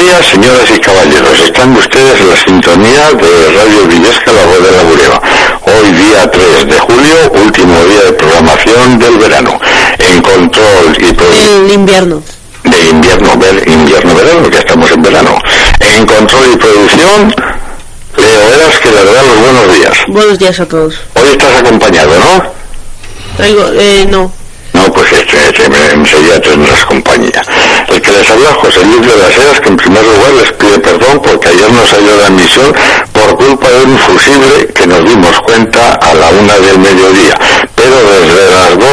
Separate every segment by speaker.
Speaker 1: días, señoras y caballeros. Están ustedes en la sintonía de Radio Villesca, la voz de la Bureba. Hoy, día 3 de julio, último día de programación del verano. En control y
Speaker 2: invierno.
Speaker 1: de invierno, ver- invierno-verano, que estamos en verano. En control y producción, Leo Eras, que le da los buenos días.
Speaker 2: Buenos días a todos.
Speaker 1: Hoy estás acompañado, ¿no?
Speaker 2: Traigo, eh, no.
Speaker 1: No, pues este, este, enseguida tendrás compañía. El que les habla José Luis de las Heras, que en primer lugar les pide perdón porque ayer no salió la emisión por culpa de un fusible que nos dimos cuenta a la una del mediodía. Pero desde las 12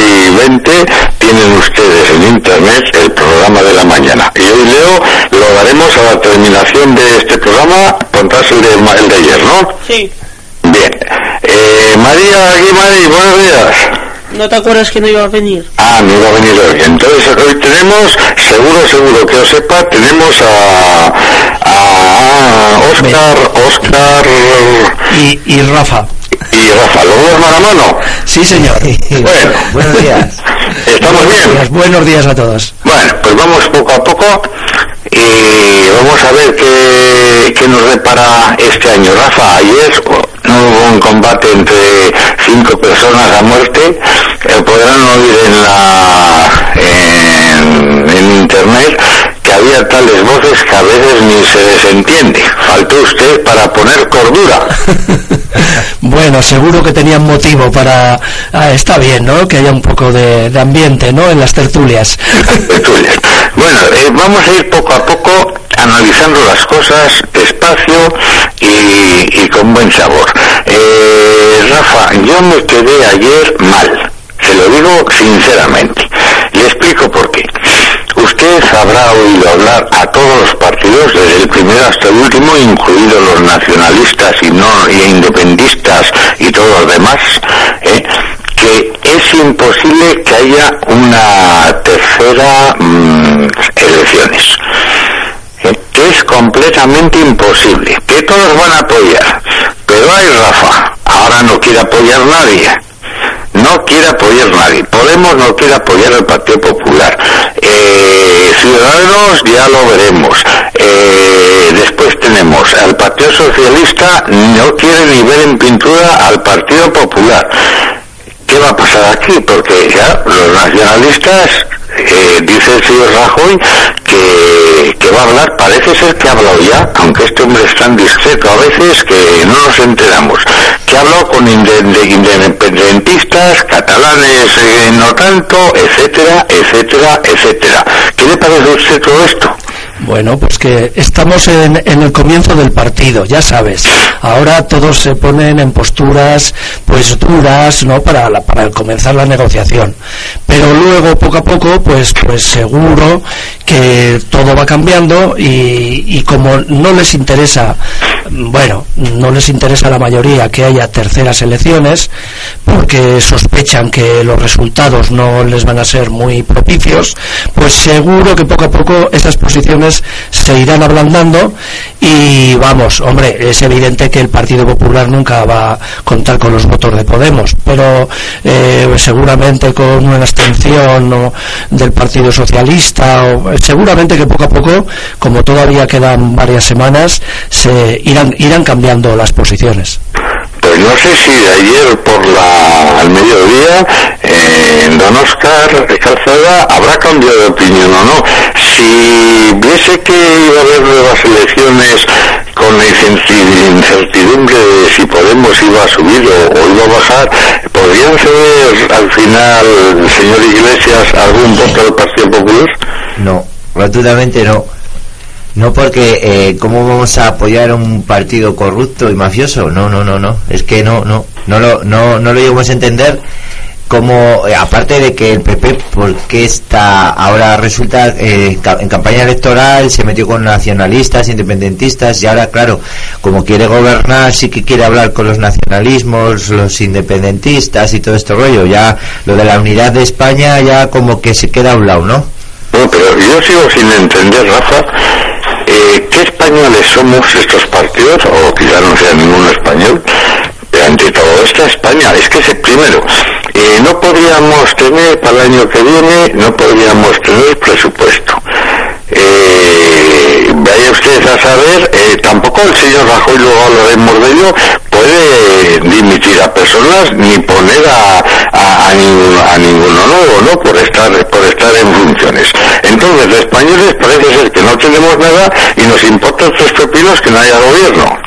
Speaker 1: y 20 tienen ustedes en internet el programa de la mañana. Y hoy, Leo, lo daremos a la terminación de este programa, pondrás el de, el de ayer, ¿no?
Speaker 2: Sí.
Speaker 1: Bien. Eh, María Guimari, buenos días.
Speaker 2: ¿No te acuerdas que no iba a venir?
Speaker 1: Ah, no iba a venir hoy. Entonces hoy tenemos, seguro, seguro que os sepa, tenemos a, a Oscar, Oscar
Speaker 3: Y, y Rafa.
Speaker 1: y Rafa. ¿Los dos mano a mano?
Speaker 3: Sí, señor.
Speaker 1: Bueno,
Speaker 4: Buenos días.
Speaker 1: ¿estamos bien?
Speaker 3: Buenos, buenos días a todos.
Speaker 1: Bueno, pues vamos poco a poco y vamos a ver qué, qué nos depara este año. Rafa, ayer no hubo un combate entre cinco personas a muerte. Eh, podrán oír en la en, en internet había tales voces que a veces ni se desentiende. Faltó usted para poner cordura.
Speaker 3: Bueno, seguro que tenían motivo para... ah, está bien, ¿no? Que haya un poco de, de ambiente, ¿no? En las tertulias.
Speaker 1: tertulias. Bueno, eh, vamos a ir poco a poco analizando las cosas despacio y, y con buen sabor. Eh, Rafa, yo me quedé ayer mal, se lo digo sinceramente. Le explico por qué. Habrá oído hablar a todos los partidos, desde el primero hasta el último, incluidos los nacionalistas y no y independistas y todos los demás, ¿eh? que es imposible que haya una tercera mm, elecciones. ¿eh? Que es completamente imposible, que todos van a apoyar. Pero hay Rafa, ahora no quiere apoyar nadie. No quiere apoyar nadie. Podemos no quiere apoyar al Partido Popular. Eh, Ciudadanos ya lo veremos. Eh, después tenemos al Partido Socialista no quiere ni ver en pintura al Partido Popular. ¿Qué va a pasar aquí? Porque ya los nacionalistas, eh, dice el señor Rajoy, que, que va a hablar, parece ser que ha hablado ya, aunque este hombre es tan discreto a veces que no nos enteramos, que ha hablado con inde- de independentistas, catalanes eh, no tanto, etcétera, etcétera, etcétera. ¿Qué le parece a usted todo esto?
Speaker 3: Bueno, pues que estamos en, en el comienzo del partido, ya sabes. Ahora todos se ponen en posturas pues duras, ¿no? Para la- para comenzar la negociación. Pero luego poco a poco pues pues seguro que todo va cambiando y, y como no les interesa bueno, no les interesa a la mayoría que haya terceras elecciones porque sospechan que los resultados no les van a ser muy propicios, pues seguro que poco a poco esas posiciones se irán ablandando y vamos, hombre, es evidente que el Partido Popular nunca va a contar con los votos de Podemos, pero eh, seguramente con una abstención o del Partido Socialista, o, seguramente que poco a poco, como todavía quedan varias semanas, se irán, irán cambiando las posiciones.
Speaker 1: Pues no sé si de ayer por la al mediodía eh, don Oscar Calzada habrá cambiado de opinión o no. Si viese que iba a haber nuevas elecciones con la incerti- incertidumbre de si Podemos iba a subir o, o iba a bajar, ¿podrían ceder al final, señor Iglesias, algún voto del Partido Popular?
Speaker 4: No, rotundamente no. No porque, eh, ¿cómo vamos a apoyar un partido corrupto y mafioso? No, no, no, no. Es que no, no, no lo, no, no lo llegamos a entender. Como, eh, aparte de que el PP, ¿por qué está ahora resulta eh, en campaña electoral se metió con nacionalistas, independentistas y ahora, claro, como quiere gobernar, sí que quiere hablar con los nacionalismos, los independentistas y todo este rollo. Ya lo de la unidad de España ya como que se queda a un lado, ¿no?
Speaker 1: No, pero yo sigo sin entender, Rafa, eh, ¿qué españoles somos estos partidos? O quizá no sea ninguno español. Ante todo esta España, es que es primero, eh, no podríamos tener para el año que viene, no podríamos tener presupuesto. Eh, vaya usted a saber, eh, tampoco el señor Rajoy, luego hablaremos de ello, puede dimitir a personas ni poner a, a, a ninguno, a ninguno nuevo, ¿no? Por estar, por estar en funciones. Entonces, los españoles parece ser que no tenemos nada y nos importa tres pepinos que no haya gobierno.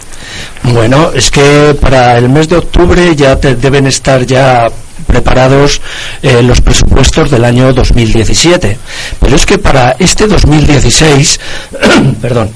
Speaker 3: Bueno, es que para el mes de octubre ya te- deben estar ya preparados eh, los presupuestos del año 2017. Pero es que para este 2016, perdón,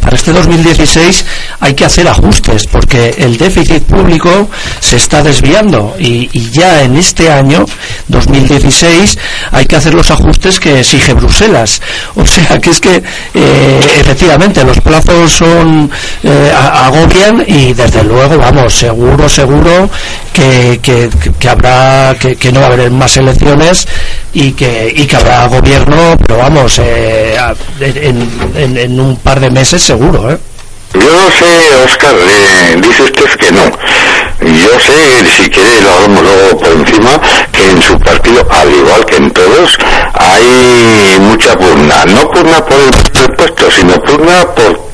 Speaker 3: para este 2016 hay que hacer ajustes porque el déficit público se está desviando y, ya en este año 2016 hay que hacer los ajustes que exige Bruselas. O sea que es que eh, efectivamente los plazos son eh, agobian y desde luego vamos seguro seguro que, que, habrá que, no va a haber más elecciones y que y habrá gobierno pero vamos eh, en- en un par de meses seguro ¿eh?
Speaker 1: Yo no sé, Oscar, eh, dice usted que no. Yo sé, si quiere lo hablamos luego por encima, que en su partido, al igual que en todos, hay mucha pugna. No pugna por el presupuesto, sino pugna por,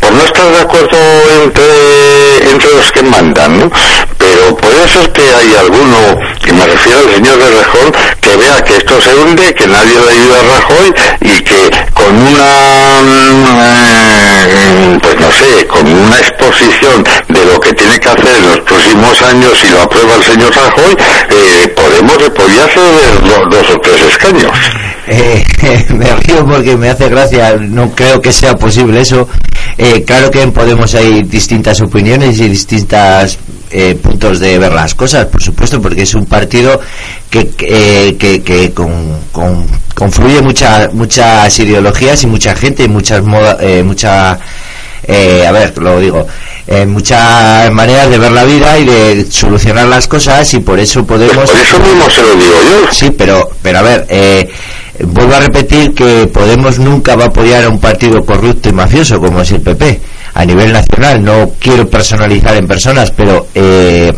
Speaker 1: por no estar de acuerdo entre, entre los que mandan, ¿no? Pero puede ser que hay alguno, que me refiero al señor de Rejón, que vea que esto se hunde, que nadie le ayuda a Rajoy y que con una, mm, pues no sé, con una exposición de lo que tiene que hacer en los próximos años si lo aprueba el señor Rajoy, eh, podemos podría ser dos, dos o tres escaños.
Speaker 4: Eh, me río porque me hace gracia, no creo que sea posible eso. Eh, claro que en Podemos hay distintas opiniones y distintos puntos de ver las cosas, por supuesto, porque es un partido que, que, eh, que, que con, con- confluye mucha, muchas ideologías y mucha gente y muchas moda, eh, mucha eh, a ver, lo digo, eh, muchas maneras de ver la vida y de solucionar las cosas y por eso podemos...
Speaker 1: Por eso mismo se lo digo yo.
Speaker 4: Sí, pero, pero a ver, eh, vuelvo a repetir que Podemos nunca va a apoyar a un partido corrupto y mafioso como es el PP a nivel nacional. No quiero personalizar en personas, pero eh,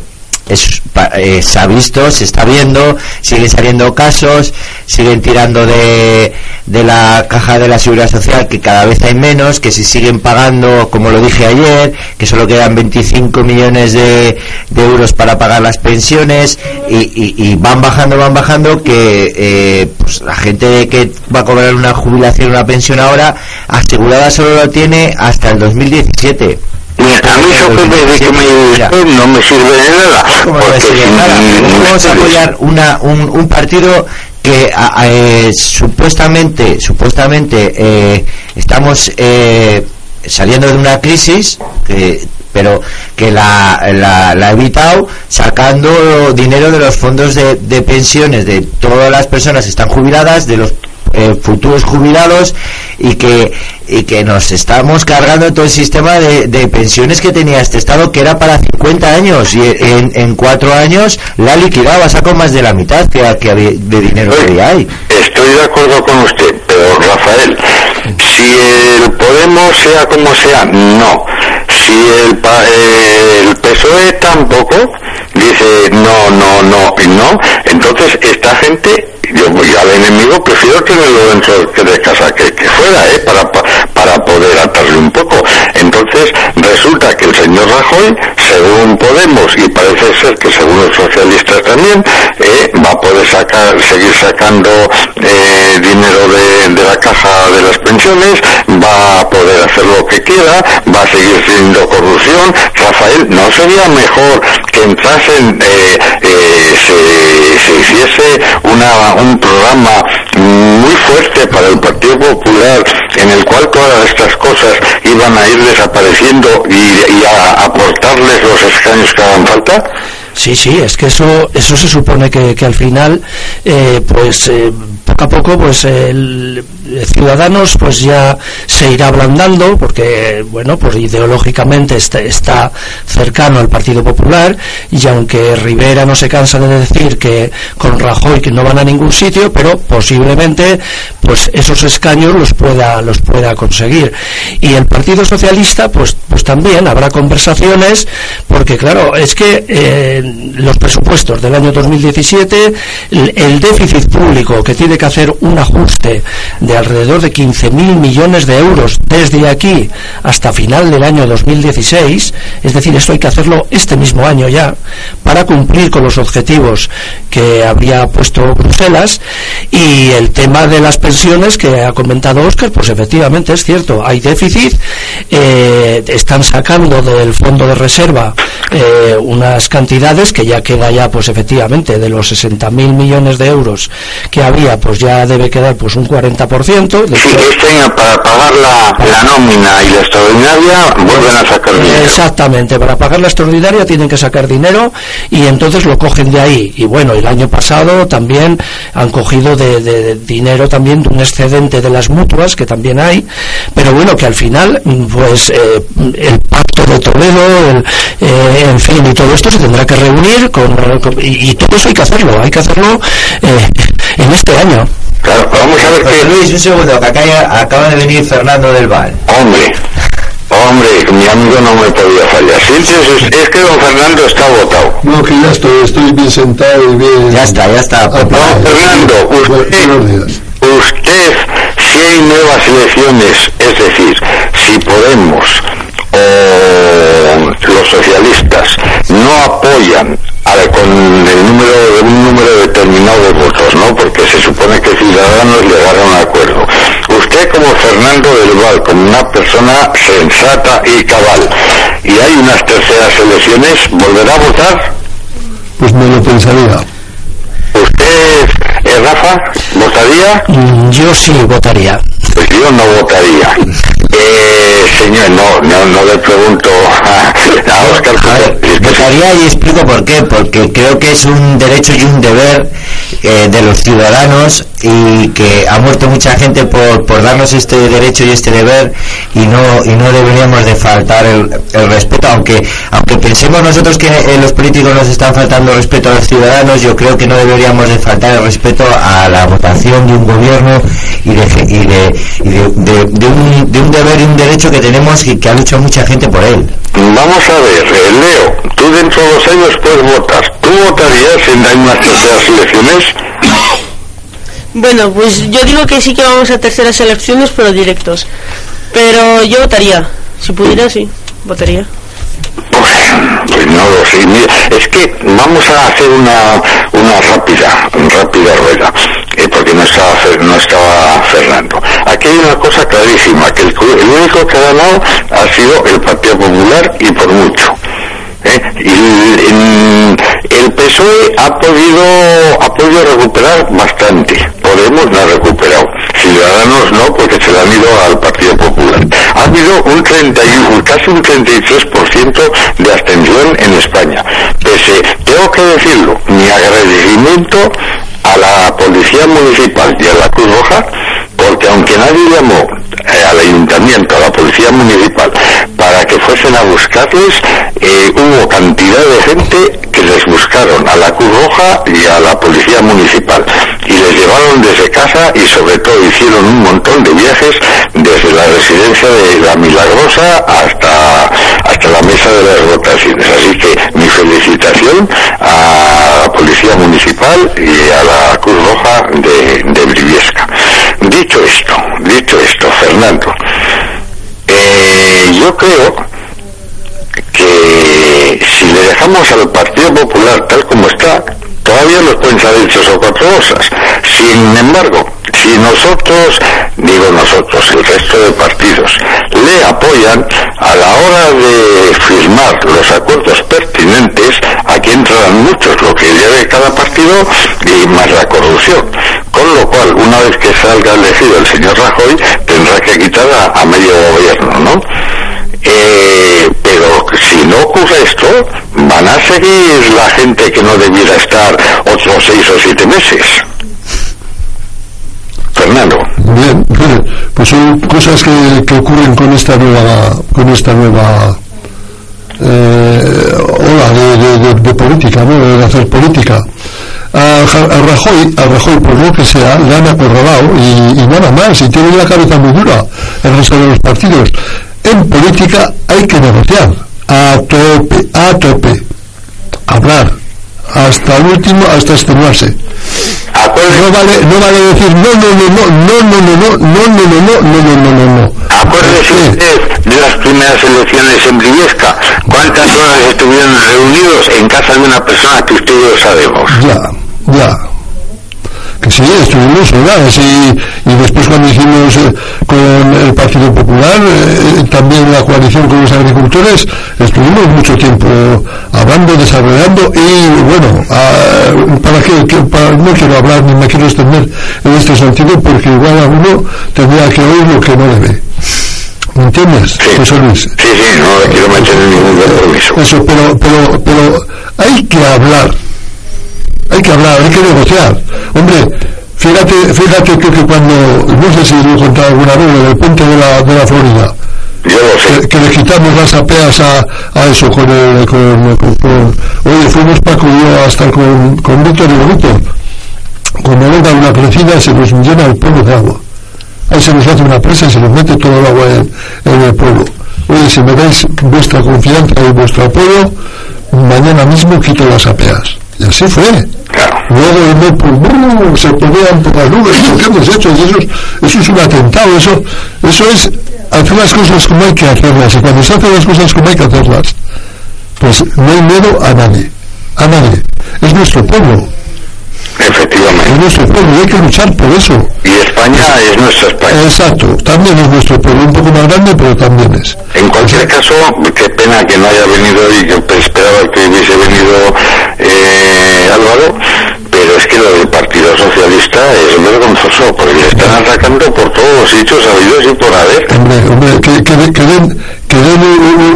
Speaker 4: se ha visto, se está viendo, siguen saliendo casos, siguen tirando de, de la caja de la seguridad social que cada vez hay menos, que se siguen pagando, como lo dije ayer, que solo quedan 25 millones de, euros para pagar las pensiones y, y, van bajando, van bajando, que eh, pues la gente que va a cobrar una jubilación, una pensión ahora, asegurada solo lo tiene hasta el 2017
Speaker 1: a mí eso que me, no me sirve de nada.
Speaker 4: ¿Cómo vamos a apoyar una, un, un partido que eh, supuestamente supuestamente eh, estamos eh, saliendo de una crisis que pero que la, la, la, ha evitado sacando dinero de los fondos de, de pensiones de todas las personas que están jubiladas de los eh, futuros jubilados y que, y que nos estamos cargando todo el sistema de, de, pensiones que tenía este Estado que era para 50 años y en, en cuatro años la ha sacado más de la mitad que, que de dinero que hay.
Speaker 1: Estoy de acuerdo con usted, pero Rafael, si el Podemos sea como sea, no. Si el, el PSOE tampoco dice no, no, no y no, entonces esta gente yo voy al enemigo prefiero tenerlo dentro de casa que, que fuera, ¿eh? Para, para poder atarle un poco. Entonces, resulta que el señor Rajoy, según Podemos, y parece ser que según los socialistas también, eh, va a poder sacar, seguir sacando eh, dinero de, de, la caja de las pensiones, va a poder hacer lo que quiera, va a seguir siendo corrupción. Rafael, ¿no sería mejor que entrasen, eh, eh, se, se hiciese una un programa muy fuerte para el Partido Popular en el cual todas estas cosas iban a ir desapareciendo y, a aportarles los escaños que hagan falta?
Speaker 3: Sí, sí, es que eso, eso se supone que, que al final, eh, pues eh, poco a poco, pues el, Ciudadanos, pues ya se irá ablandando, porque, bueno, pues ideológicamente está, está, cercano al Partido Popular, y aunque Rivera no se cansa de decir que con Rajoy que no van a ningún sitio, pero posiblemente, pues esos escaños los pueda, los pueda conseguir. Y el Partido Socialista, pues, pues también habrá conversaciones, porque claro, es que eh, los presupuestos del año 2017, el, déficit público que tiene que hacer un ajuste de alrededor de 15.000 millones de euros desde aquí hasta final del año 2016, es decir, esto hay que hacerlo este mismo año ya, para cumplir con los objetivos que habría puesto Bruselas, y el tema de las pensiones que ha comentado Óscar, pues efectivamente es cierto, hay déficit, eh, están sacando del fondo de reserva eh, unas cantidades que ya queda ya pues efectivamente de los 60.000 millones de euros que había pues ya debe quedar pues un 40%
Speaker 1: de sí, este año para pagar la, nómina y la extraordinaria vuelven a sacar dinero.
Speaker 3: Exactamente para pagar la extraordinaria tienen que sacar dinero y entonces lo cogen de ahí. Y bueno el año pasado también han cogido de, dinero también de un excedente de las mutuas que también hay. Pero bueno que al final pues eh, el pacto de Toledo el, eh, en fin y todo esto se tendrá que reunir con, y, todo eso hay que hacerlo hay que hacerlo eh, en este año
Speaker 1: claro vamos a ver
Speaker 4: que Luis un segundo que acá acaba de venir Fernando del Val
Speaker 1: hombre Hombre, mi amigo no me podía fallar. Sí, es, es, que don Fernando está votado.
Speaker 5: No, que ya estoy, estoy bien sentado y bien.
Speaker 4: Ya está, ya está.
Speaker 1: don Fernando, usted, usted, si hay nuevas elecciones, es decir, si Podemos o los socialistas no apoyan con el número de un número determinado de votos, ¿no? Porque se supone que Ciudadanos llegaron a un acuerdo. Usted como Fernando del Val, como una persona sensata y cabal, y hay unas terceras elecciones, ¿volverá a votar?
Speaker 5: Pues me lo pensaría.
Speaker 1: ¿Usted, eh, Rafa, votaría?
Speaker 3: Mm, yo sí votaría.
Speaker 1: Pues yo no votaría. Eh, señor, no, no, no le pregunto a, a Oscar.
Speaker 4: votaría y explico por qué. Porque creo que es un derecho y un deber eh, de los ciudadanos y que ha muerto mucha gente por, por darnos este derecho y este deber y no y no deberíamos de faltar el, el respeto aunque aunque pensemos nosotros que eh, los políticos nos están faltando respeto a los ciudadanos yo creo que no deberíamos de faltar el respeto a la votación de un gobierno y de, y de, y de, de, un, deber y un derecho que tenemos y que ha luchado mucha gente por él
Speaker 1: vamos a ver eh, Leo tú dentro de dos años puedes votar. ¿Tú votarías en hay unas terceras elecciones?
Speaker 2: Bueno, pues yo digo que sí que vamos a terceras elecciones, pero directos. Pero yo votaría. Si pudiera, sí, votaría.
Speaker 1: Pues no lo es que vamos a hacer una, una rápida, rápida rueda, eh, porque no estaba, no estaba Fernando. Aquí hay una cosa clarísima, que el, único que ha ganado ha sido el Partido Popular y por mucho. ¿eh? Y el PSOE ha podido, ha podido recuperar bastante. Podemos no ha recuperado. Ciudadanos no, porque se le han ido al Partido Popular. Ha habido un 31, casi un 33% de abstención en España. Pese, tengo que decirlo, mi agradecimiento a la Policía Municipal y a la Cruz Roja, porque aunque nadie llamó eh, al ayuntamiento, a la Policía Municipal, para que fuesen a buscarles, eh, hubo cantidad de gente que les buscaron a la Cruz Roja y a la Policía Municipal y les llevaron desde casa y sobre todo hicieron un montón de viajes desde la residencia de la Milagrosa hasta, hasta la mesa de las votaciones. Así que mi felicitación a la Policía Municipal y a la Cruz Roja de, de Briviesca. Dicho esto, dicho esto, Fernando, eh, yo creo que si le dejamos al Partido Popular tal como está, todavía nos pueden salir tres o cuatro cosas. Sin embargo, si nosotros, digo nosotros, el resto de partidos, le apoyan a la hora de firmar los acuerdos pertinentes, aquí entrarán muchos, lo que lleve cada partido y más la corrupción. Con lo cual, una vez que salga elegido el señor Rajoy, tendrá que quitar a, medio gobierno, ¿no? Eh, pero si no ocurre esto, van a seguir la gente que no debiera estar otros seis o siete meses. Fernando.
Speaker 5: Bien, pues son cosas que, ocurren con esta nueva, con esta nueva eh, ola de- de política, ¿no? de hacer política. A, Rajoy, a Rajoy, por lo que sea, le han acorralado y, y nada más, y tiene la cabeza muy dura el resto de los partidos. En política hay que negociar, a tope, a tope, hablar, hasta el último, hasta extenuarse. No vale, no vale decir no, no, no, no, no, no, no, no, no, no, no, no, no, no, no, no.
Speaker 1: acuérdese usted de las primeras elecciones en Briviesca. ¿Cuántas horas estuvieron reunidos en casa de una persona que usted y yo sabemos?
Speaker 5: Ya, ya. Que sí, estuvimos horas y, y después cuando hicimos eh, con el Partido Popular, eh, también la coalición con los agricultores, estuvimos mucho tiempo hablando, desarrollando y bueno, ah, para que, que- para- no quiero hablar ni me quiero extender en este sentido porque igual alguno tendría que oír lo que no debe. ¿Me entiendes,
Speaker 1: Sí.
Speaker 5: José Luis?
Speaker 1: Sí, sí, no le quiero meter en ningún compromiso.
Speaker 5: Eso, pero, pero, pero hay que hablar, hay que hablar, hay que negociar. Hombre, fíjate, fíjate que, que cuando, no sé si lo he contado alguna vez, en el puente de la, de la Florida, que, que le quitamos las apeas a, a eso con el, con, con- con- oye, fuimos Paco y yo hasta con, con Víctor y Víctor. Cuando venga una crecida se nos llena el pueblo de agua. Ahí se nos hace una presa y se nos mete todo el agua en, en el pueblo. Oye, si me dais vuestra confianza y vuestro apoyo, mañana mismo quito las apeas. Y así fue. Luego el se ponían por las nubes, ¿por ¿qué hemos hecho? Eso, es- eso es un atentado, eso, eso es hacer las cosas como hay que hacerlas. Y cuando se hacen las cosas como hay que hacerlas, pues no hay miedo a nadie, a nadie. Es nuestro pueblo, es
Speaker 1: Efectivamente.
Speaker 5: nuestro pueblo y hay que luchar por eso.
Speaker 1: Y España es nuestra España.
Speaker 5: Exacto, también es nuestro pueblo, un poco más grande, pero también es.
Speaker 1: En cualquier caso, qué pena que no haya venido y que esperaba que hubiese venido eh, Álvaro, pero es que lo del Partido Socialista es vergonzoso, porque le están atacando por todos los sitios habidos y por haber.
Speaker 5: Hombre, hombre, que, que, que den, que den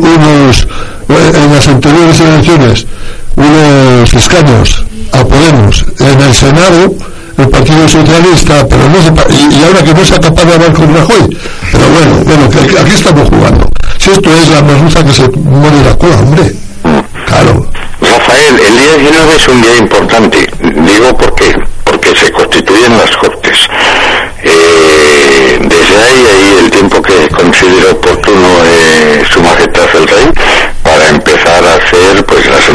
Speaker 5: unos, eh, en las anteriores elecciones, unos escaños a Podemos el Senado, el Partido Socialista, pero no se, y, y ahora que no sea capaz de hablar con Rajoy, pero bueno, bueno, que, aquí estamos jugando. Si esto es la merluza que se muere la cola, hombre, claro.
Speaker 1: Rafael, el día 19 es un día importante. Digo por qué. Porque se constituyen las Cortes. Eh, desde ahí, ahí el tiempo que considero oportuno eh, Su Majestad el Rey para empezar a hacer pues las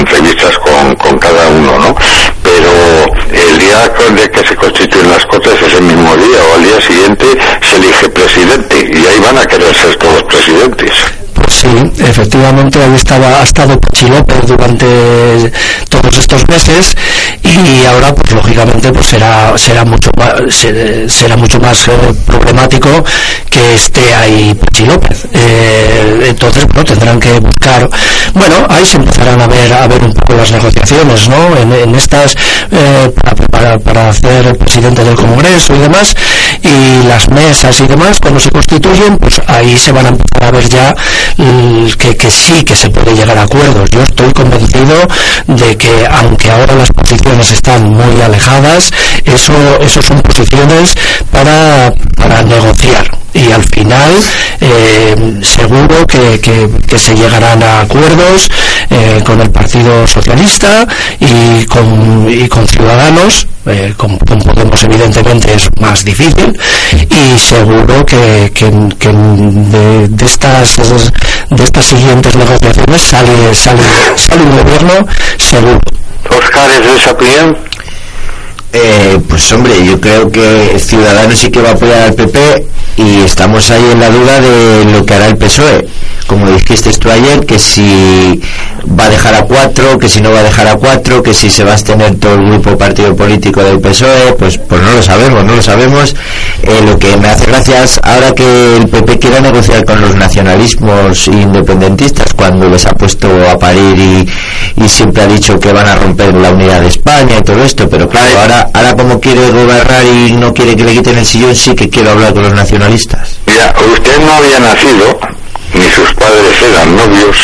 Speaker 1: el día de que se constituyen las Cortes, ese mismo día o al día siguiente, se elige presidente y ahí van a querer ser todos presidentes.
Speaker 3: Sí, efectivamente ahí estaba, ha estado Pachi López durante todos estos meses y ahora pues lógicamente pues será será mucho más será mucho más eh, problemático que esté ahí Pachi López. Eh, entonces bueno tendrán que buscar bueno ahí se empezarán a ver a ver un poco las negociaciones no en, estas eh, para, para, hacer presidente del Congreso y demás y las mesas y demás cuando se constituyen pues ahí se van a empezar a ver ya que, que sí que se puede llegar a acuerdos. Yo estoy convencido de que aunque ahora las posiciones están muy alejadas, eso, eso son posiciones para, para negociar y al final eh, seguro que, que, se llegarán a acuerdos eh, con el Partido Socialista y con, y con Ciudadanos eh, con, Podemos evidentemente es más difícil y seguro que, que, de, de, estas de estas siguientes negociaciones sale sale sale un gobierno seguro
Speaker 4: eh, pues hombre, yo creo que Ciudadanos sí que va a apoyar al PP y estamos ahí en la duda de lo que hará el PSOE. Como dijiste tú ayer, que si va a dejar a cuatro, que si no va a dejar a cuatro, que si se va a tener todo el grupo partido político del PSOE, pues, pues no lo sabemos, no lo sabemos. Eh, lo que me hace gracia es ahora que el PP quiera negociar con los nacionalismos independentistas cuando les ha puesto a parir y, y siempre ha dicho que van a romper la unidad de España y todo esto, pero claro, ahora ahora, como quiere gobernar y no quiere que le quiten el sillón, sí que quiero hablar con los nacionalistas.
Speaker 1: Mira, usted no había nacido, ni sus padres eran novios,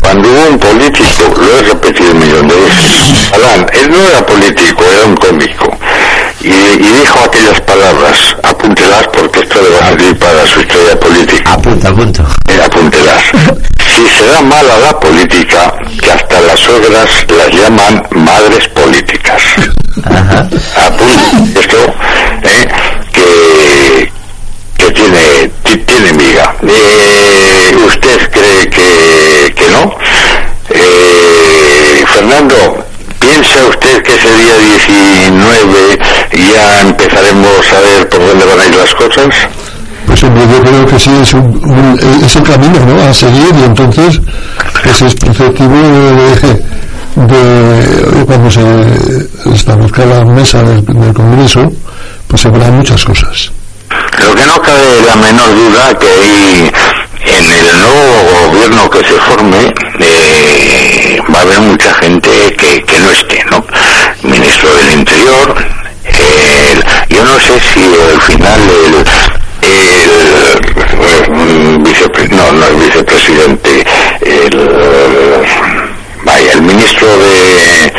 Speaker 1: cuando hubo un político, lo he repetido un millón de veces, Alan, él no era político, era un cómico, y, dijo aquellas palabras, apúntelas porque esto le va a servir para su historia política.
Speaker 4: Apunta, apunto.
Speaker 1: Eh, apúntelas. Si se da mala la política, que hasta las suegras las llaman madres políticas. Ajá. esto, eh, que, que tiene, tiene miga. Eh, ¿Usted cree que, que no? Eh, Fernando, ¿piensa usted que ese día 19 ya empezaremos a ver por dónde van a ir las cosas?
Speaker 5: Pues hombre, yo creo que sí, es, un, es el camino ¿no? a seguir y entonces pues es perceptivo de, de, cuando se establezca la mesa del, Congreso, pues se verán muchas cosas.
Speaker 1: Lo que no cabe la menor duda que en el nuevo gobierno que se forme eh, va a haber mucha gente que, que no esté, ¿no? Ministro del Interior, yo no sé si al final el, el, vicepresidente, no, no el vicepresidente, el vaya, el ministro de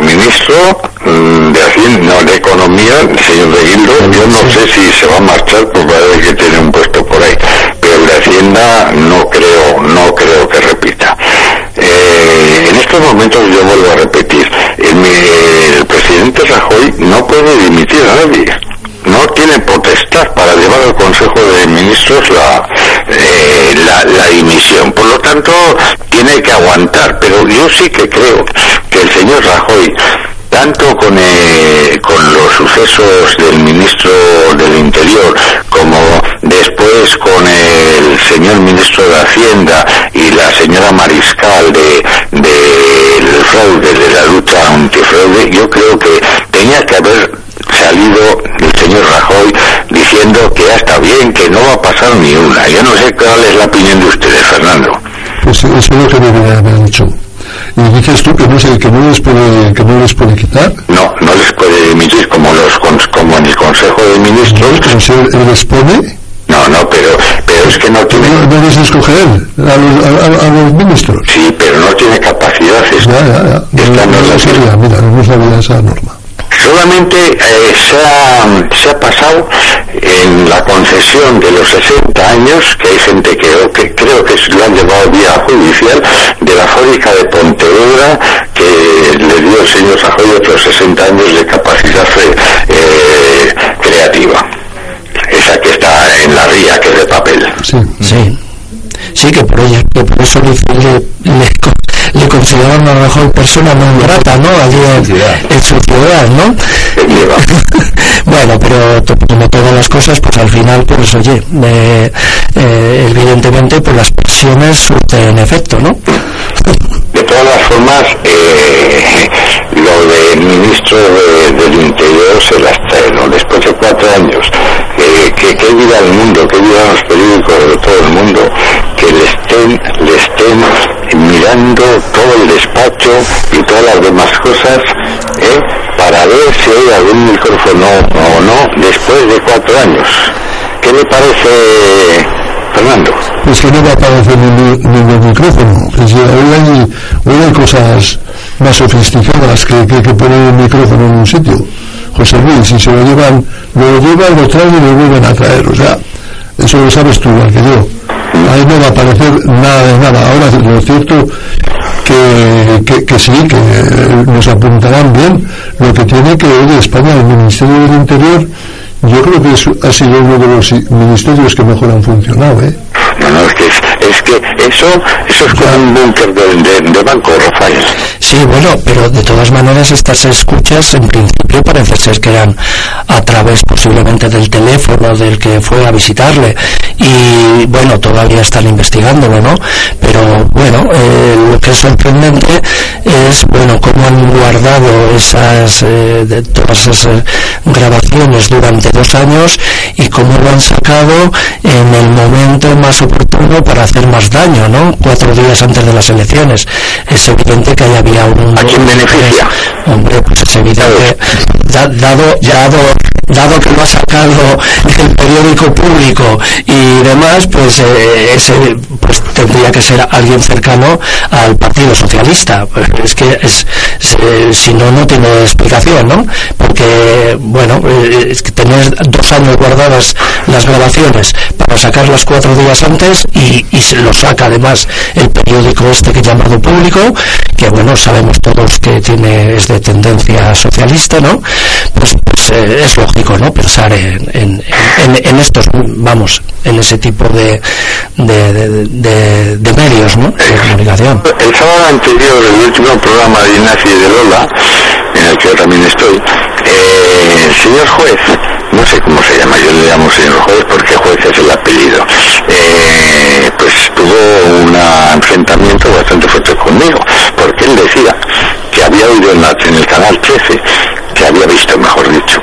Speaker 1: ministro mm, de Hacienda, no, de Economía, el señor de Guildo, yo no sé si se va a marchar, pues va que tiene un puesto por ahí, pero de Hacienda no creo, no creo que repita. Eh, estos momentos yo vuelvo a repetir, el, el presidente Rajoy no puede dimitir a nadie no tiene potestad para llevar al Consejo de Ministros la, eh, la, la, dimisión. Por lo tanto, tiene que aguantar. Pero yo sí que creo que el señor Rajoy, tanto con, eh, con los sucesos del ministro del Interior como después con el señor ministro de Hacienda y la señora Mariscal de del fraude, de la lucha antifraude, yo creo que tenía que haber salido el señor Rajoy diciendo que ya está bien, que no va a pasar ni una. Yo no sé cuál es la opinión de ustedes, Fernando.
Speaker 5: Pues eso es lo que me haber dicho. Y dices tú que no, sé, que no les puede que no les puede quitar.
Speaker 1: No, no les puede emitir como los como en el Consejo de Ministros.
Speaker 5: ¿Pero si él les pone?
Speaker 1: No, no, pero, pero es que no tiene...
Speaker 5: No, no escoger a los, a, los, ministros.
Speaker 1: Sí, pero no tiene capacidad.
Speaker 5: ya, ya, ya. no, no, no sabía, mira, no sabía esa norma.
Speaker 1: Solamente eh, se, ha, se, ha, pasado en la concesión de los 60 años, que hay gente que, que creo que lo han llevado vía judicial, de la fábrica de Pontevedra, que le dio el señor Sajoy otros 60 años de capacidad eh, creativa. Esa que está en la ría, que es de papel.
Speaker 3: Sí, sí. Sí, que por, ello, que por eso le, le, le a lo mejor persona no grata, ¿no? Allí en, su ciudad, ¿no? bueno, pero como todas las cosas, pues al final, pues oye, eh, eh, evidentemente, pues las presiones surten efecto, ¿no?
Speaker 1: De todas las formas, eh, lo del ministro del Interior se las trae, ¿no? Después de cuatro años, eh, que, que vida el mundo, que vida los periódicos de todo el mundo, que le estén, le estén mirando todo el despacho y todas las demás cosas, ¿eh? para ver si hay algún micrófono o no después de cuatro años. ¿Qué le parece, Fernando?
Speaker 5: Pues que no va a aparecer ningún micrófono. Que si hoy, hay, hay cosas más sofisticadas que, que, poner un micrófono en un sitio. José Luis, si se lo llevan, lo llevan, lo traen y lo vuelven a traer. O sea, eso lo sabes tú igual que yo. Ahí no va a aparecer nada de nada. Ahora, lo cierto que, que, que sí, que nos apuntarán bien lo que tiene que ver España, el Ministerio del Interior, yo creo que es, ha sido uno de los ministerios que mejor han funcionado, ¿eh?
Speaker 1: No, no, es que, es que eso, eso es como un búnker de, de, de, banco, Rafael.
Speaker 3: Sí, bueno, pero de todas maneras estas escuchas en principio parece ser que eran a través posiblemente del teléfono del que fue a visitarle y bueno, todavía están investigándolo, ¿no? Pero bueno, eh, lo que es sorprendente es, bueno, cómo han guardado esas, eh, todas esas grabaciones durante dos años y cómo lo han sacado en el momento más oportuno para hacer más daño, ¿no? Cuatro días antes de las elecciones. Es evidente que ahí había un...
Speaker 1: ¿A quién beneficia?
Speaker 3: Hombre, pues es evidente, da, dado, dado, dado que lo ha sacado el periódico público y demás, pues, eh, ese, pues tendría que ser alguien cercano al Partido Socialista. Pues es que es, si no, no tiene explicación, ¿no? Porque, bueno, eh, es que tener dos años guardadas las grabaciones para sacarlas cuatro días antes y, y se lo saca además el periódico este que llamado público, que bueno, sabemos todos que tiene, es de tendencia socialista, ¿no? Pues, pues eh, es lógico, ¿no? Pensar en, en, en, en, estos, vamos, en ese tipo de, de, de, de, de medios, ¿no? De comunicación.
Speaker 1: El sábado anterior, el último programa de Ignacio y de Lola, en el que yo también estoy, eh, el señor juez, no sé cómo se llama, yo le llamo señor juez porque juez es el apellido, eh, pues tuvo un enfrentamiento bastante fuerte conmigo, porque él decía que había oído en, la, en el canal 13, que había visto, mejor dicho,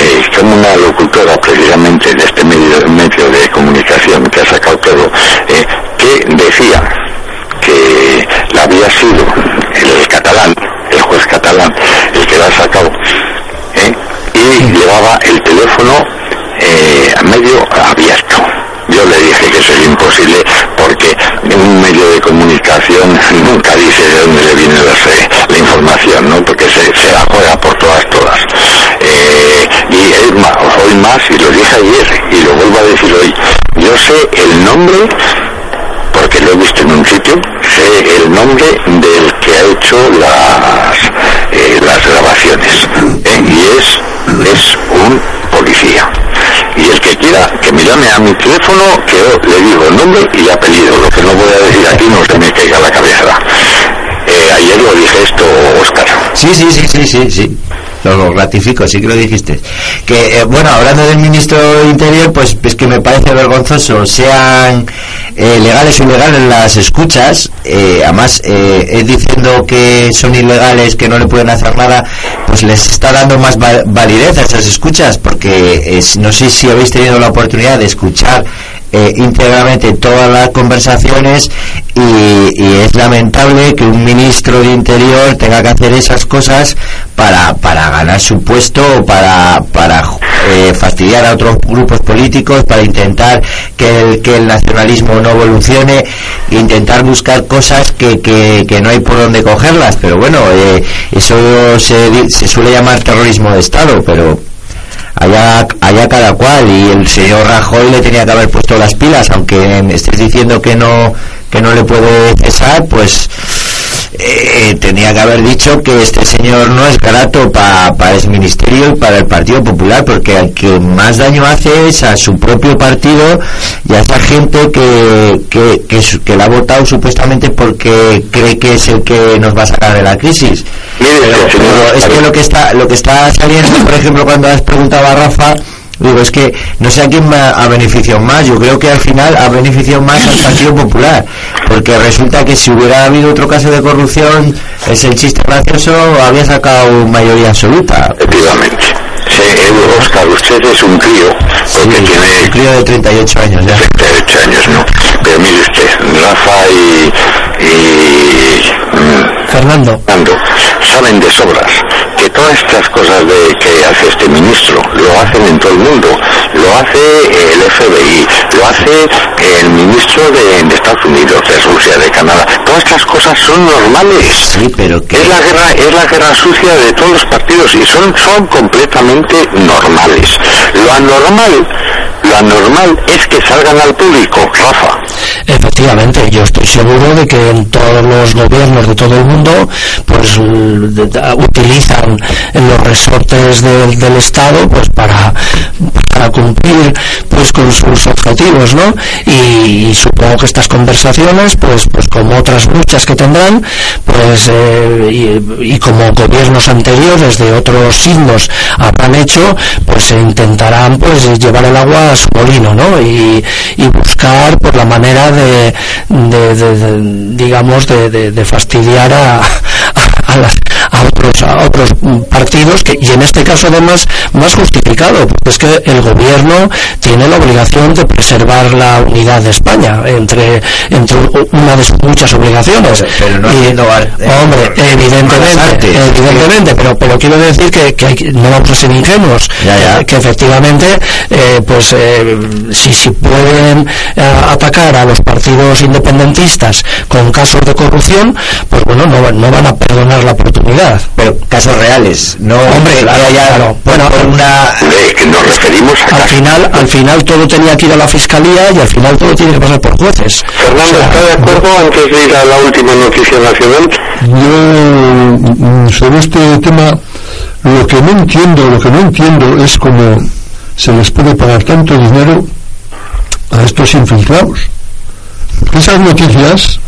Speaker 1: eh, como una locutora precisamente de este medio, de comunicación que ha sacado todo, eh, que decía que la había sido el catalán, el juez catalán, el que la ha sacado, ¿eh? y llevaba el teléfono eh, medio abierto. Yo le dije que eso es imposible porque un medio de comunicación nunca dice de dónde le viene la, la información, ¿no? Porque se, se, la juega por todas, todas. Eh, y hoy más, y lo dije ayer, y lo vuelvo a decir hoy, yo sé el nombre porque lo he visto en un sitio, sé el nombre del que ha hecho las, eh, las grabaciones. ¿eh? Y es, es un policía. Y el que quiera que me llame a mi teléfono, que le digo nombre y apellido. Lo que no voy a decir aquí no se me caiga la cabeza. Eh, ayer lo dije esto, Oscar.
Speaker 4: Sí, sí, sí, sí, sí, sí. Lo, ratifico, sí que lo dijiste. Que, eh, bueno, hablando del ministro Interior, pues es que me parece vergonzoso, sean eh, legales o ilegales las escuchas, eh, además, eh, diciendo que son ilegales, que no le pueden hacer nada, pues les está dando más validez a esas escuchas, porque no sé si habéis tenido la oportunidad de escuchar eh, íntegramente todas las conversaciones y, y, es lamentable que un ministro de Interior tenga que hacer esas cosas para, para ganar su puesto o para, para eh, fastidiar a otros grupos políticos, para intentar que el, que el nacionalismo no evolucione, intentar buscar cosas que, que, que no hay por dónde cogerlas. Pero bueno, eh, eso se, se suele llamar terrorismo de Estado, pero allá, allá cada cual y el señor Rajoy le tenía que haber puesto las pilas aunque me estés diciendo que no que no le puede cesar pues eh, tenía que haber dicho que este señor no es grato para el ministerio y para el Partido Popular, porque al que más daño hace es a su propio partido y a esa gente que, que, que, que la ha votado supuestamente porque cree que es el que nos va a sacar de la crisis. Pero, es que lo que está lo que está saliendo, por ejemplo, cuando has preguntado a Rafa, Digo, es que no sé a quién ha beneficiado más. Yo creo que al final ha beneficiado más al Partido Popular. Porque resulta que si hubiera habido otro caso de corrupción, es el chiste gracioso, había sacado mayoría absoluta.
Speaker 1: Efectivamente. Sí, Oscar, usted es un crío. Porque tiene...
Speaker 4: Un crío de 38 años ya.
Speaker 1: 38 años, ¿no? Pero mire usted, Rafa y... y
Speaker 3: mm, Fernando.
Speaker 1: Fernando saben de sobras que todas estas cosas de que hace este ministro lo hacen en todo el mundo. Lo hace el FBI, lo hace el ministro de, Estados Unidos, de Rusia, de Canadá. Todas estas cosas son normales.
Speaker 4: Sí, pero
Speaker 1: que... es la guerra, es la guerra sucia de todos los partidos y son, son completamente normales. Lo anormal, lo anormal es que salgan al público, Rafa.
Speaker 3: Efectivamente, yo estoy seguro de que en todos los gobiernos de todo el mundo, pues utilizan los resortes del, del Estado, pues para para cumplir pues con sus objetivos ¿no? y, supongo que estas conversaciones pues pues como otras muchas que tendrán pues eh, y, como gobiernos anteriores de otros signos habrán hecho pues se intentarán pues llevar el agua a su molino ¿no? y, buscar por la manera de, digamos de, fastidiar a, a, otros a otros partidos que y en este caso además más justificado porque es que el gobierno tiene la obligación de preservar la unidad de España entre entre una de sus muchas obligaciones.
Speaker 4: Pero, no y,
Speaker 3: hombre evidentemente evidentemente pero pero quiero decir que, que no vamos a ser ingenuos que efectivamente eh, pues eh, si si pueden eh, atacar a los partidos independentistas con casos de corrupción pues bueno no, no van a perdonar la oportunidad
Speaker 4: pero casos reales no
Speaker 3: hombre claro, ya,
Speaker 4: bueno por una
Speaker 1: que nos referimos
Speaker 3: al final, al final todo tenía que ir a la fiscalía y al final todo tiene que pasar por jueces.
Speaker 1: Fernando, ¿está de acuerdo antes de ir a la última noticia nacional?
Speaker 5: Yo, mm, sobre este tema, lo que no entiendo, lo que no entiendo es cómo se les puede pagar tanto dinero a estos infiltrados. Esas noticias,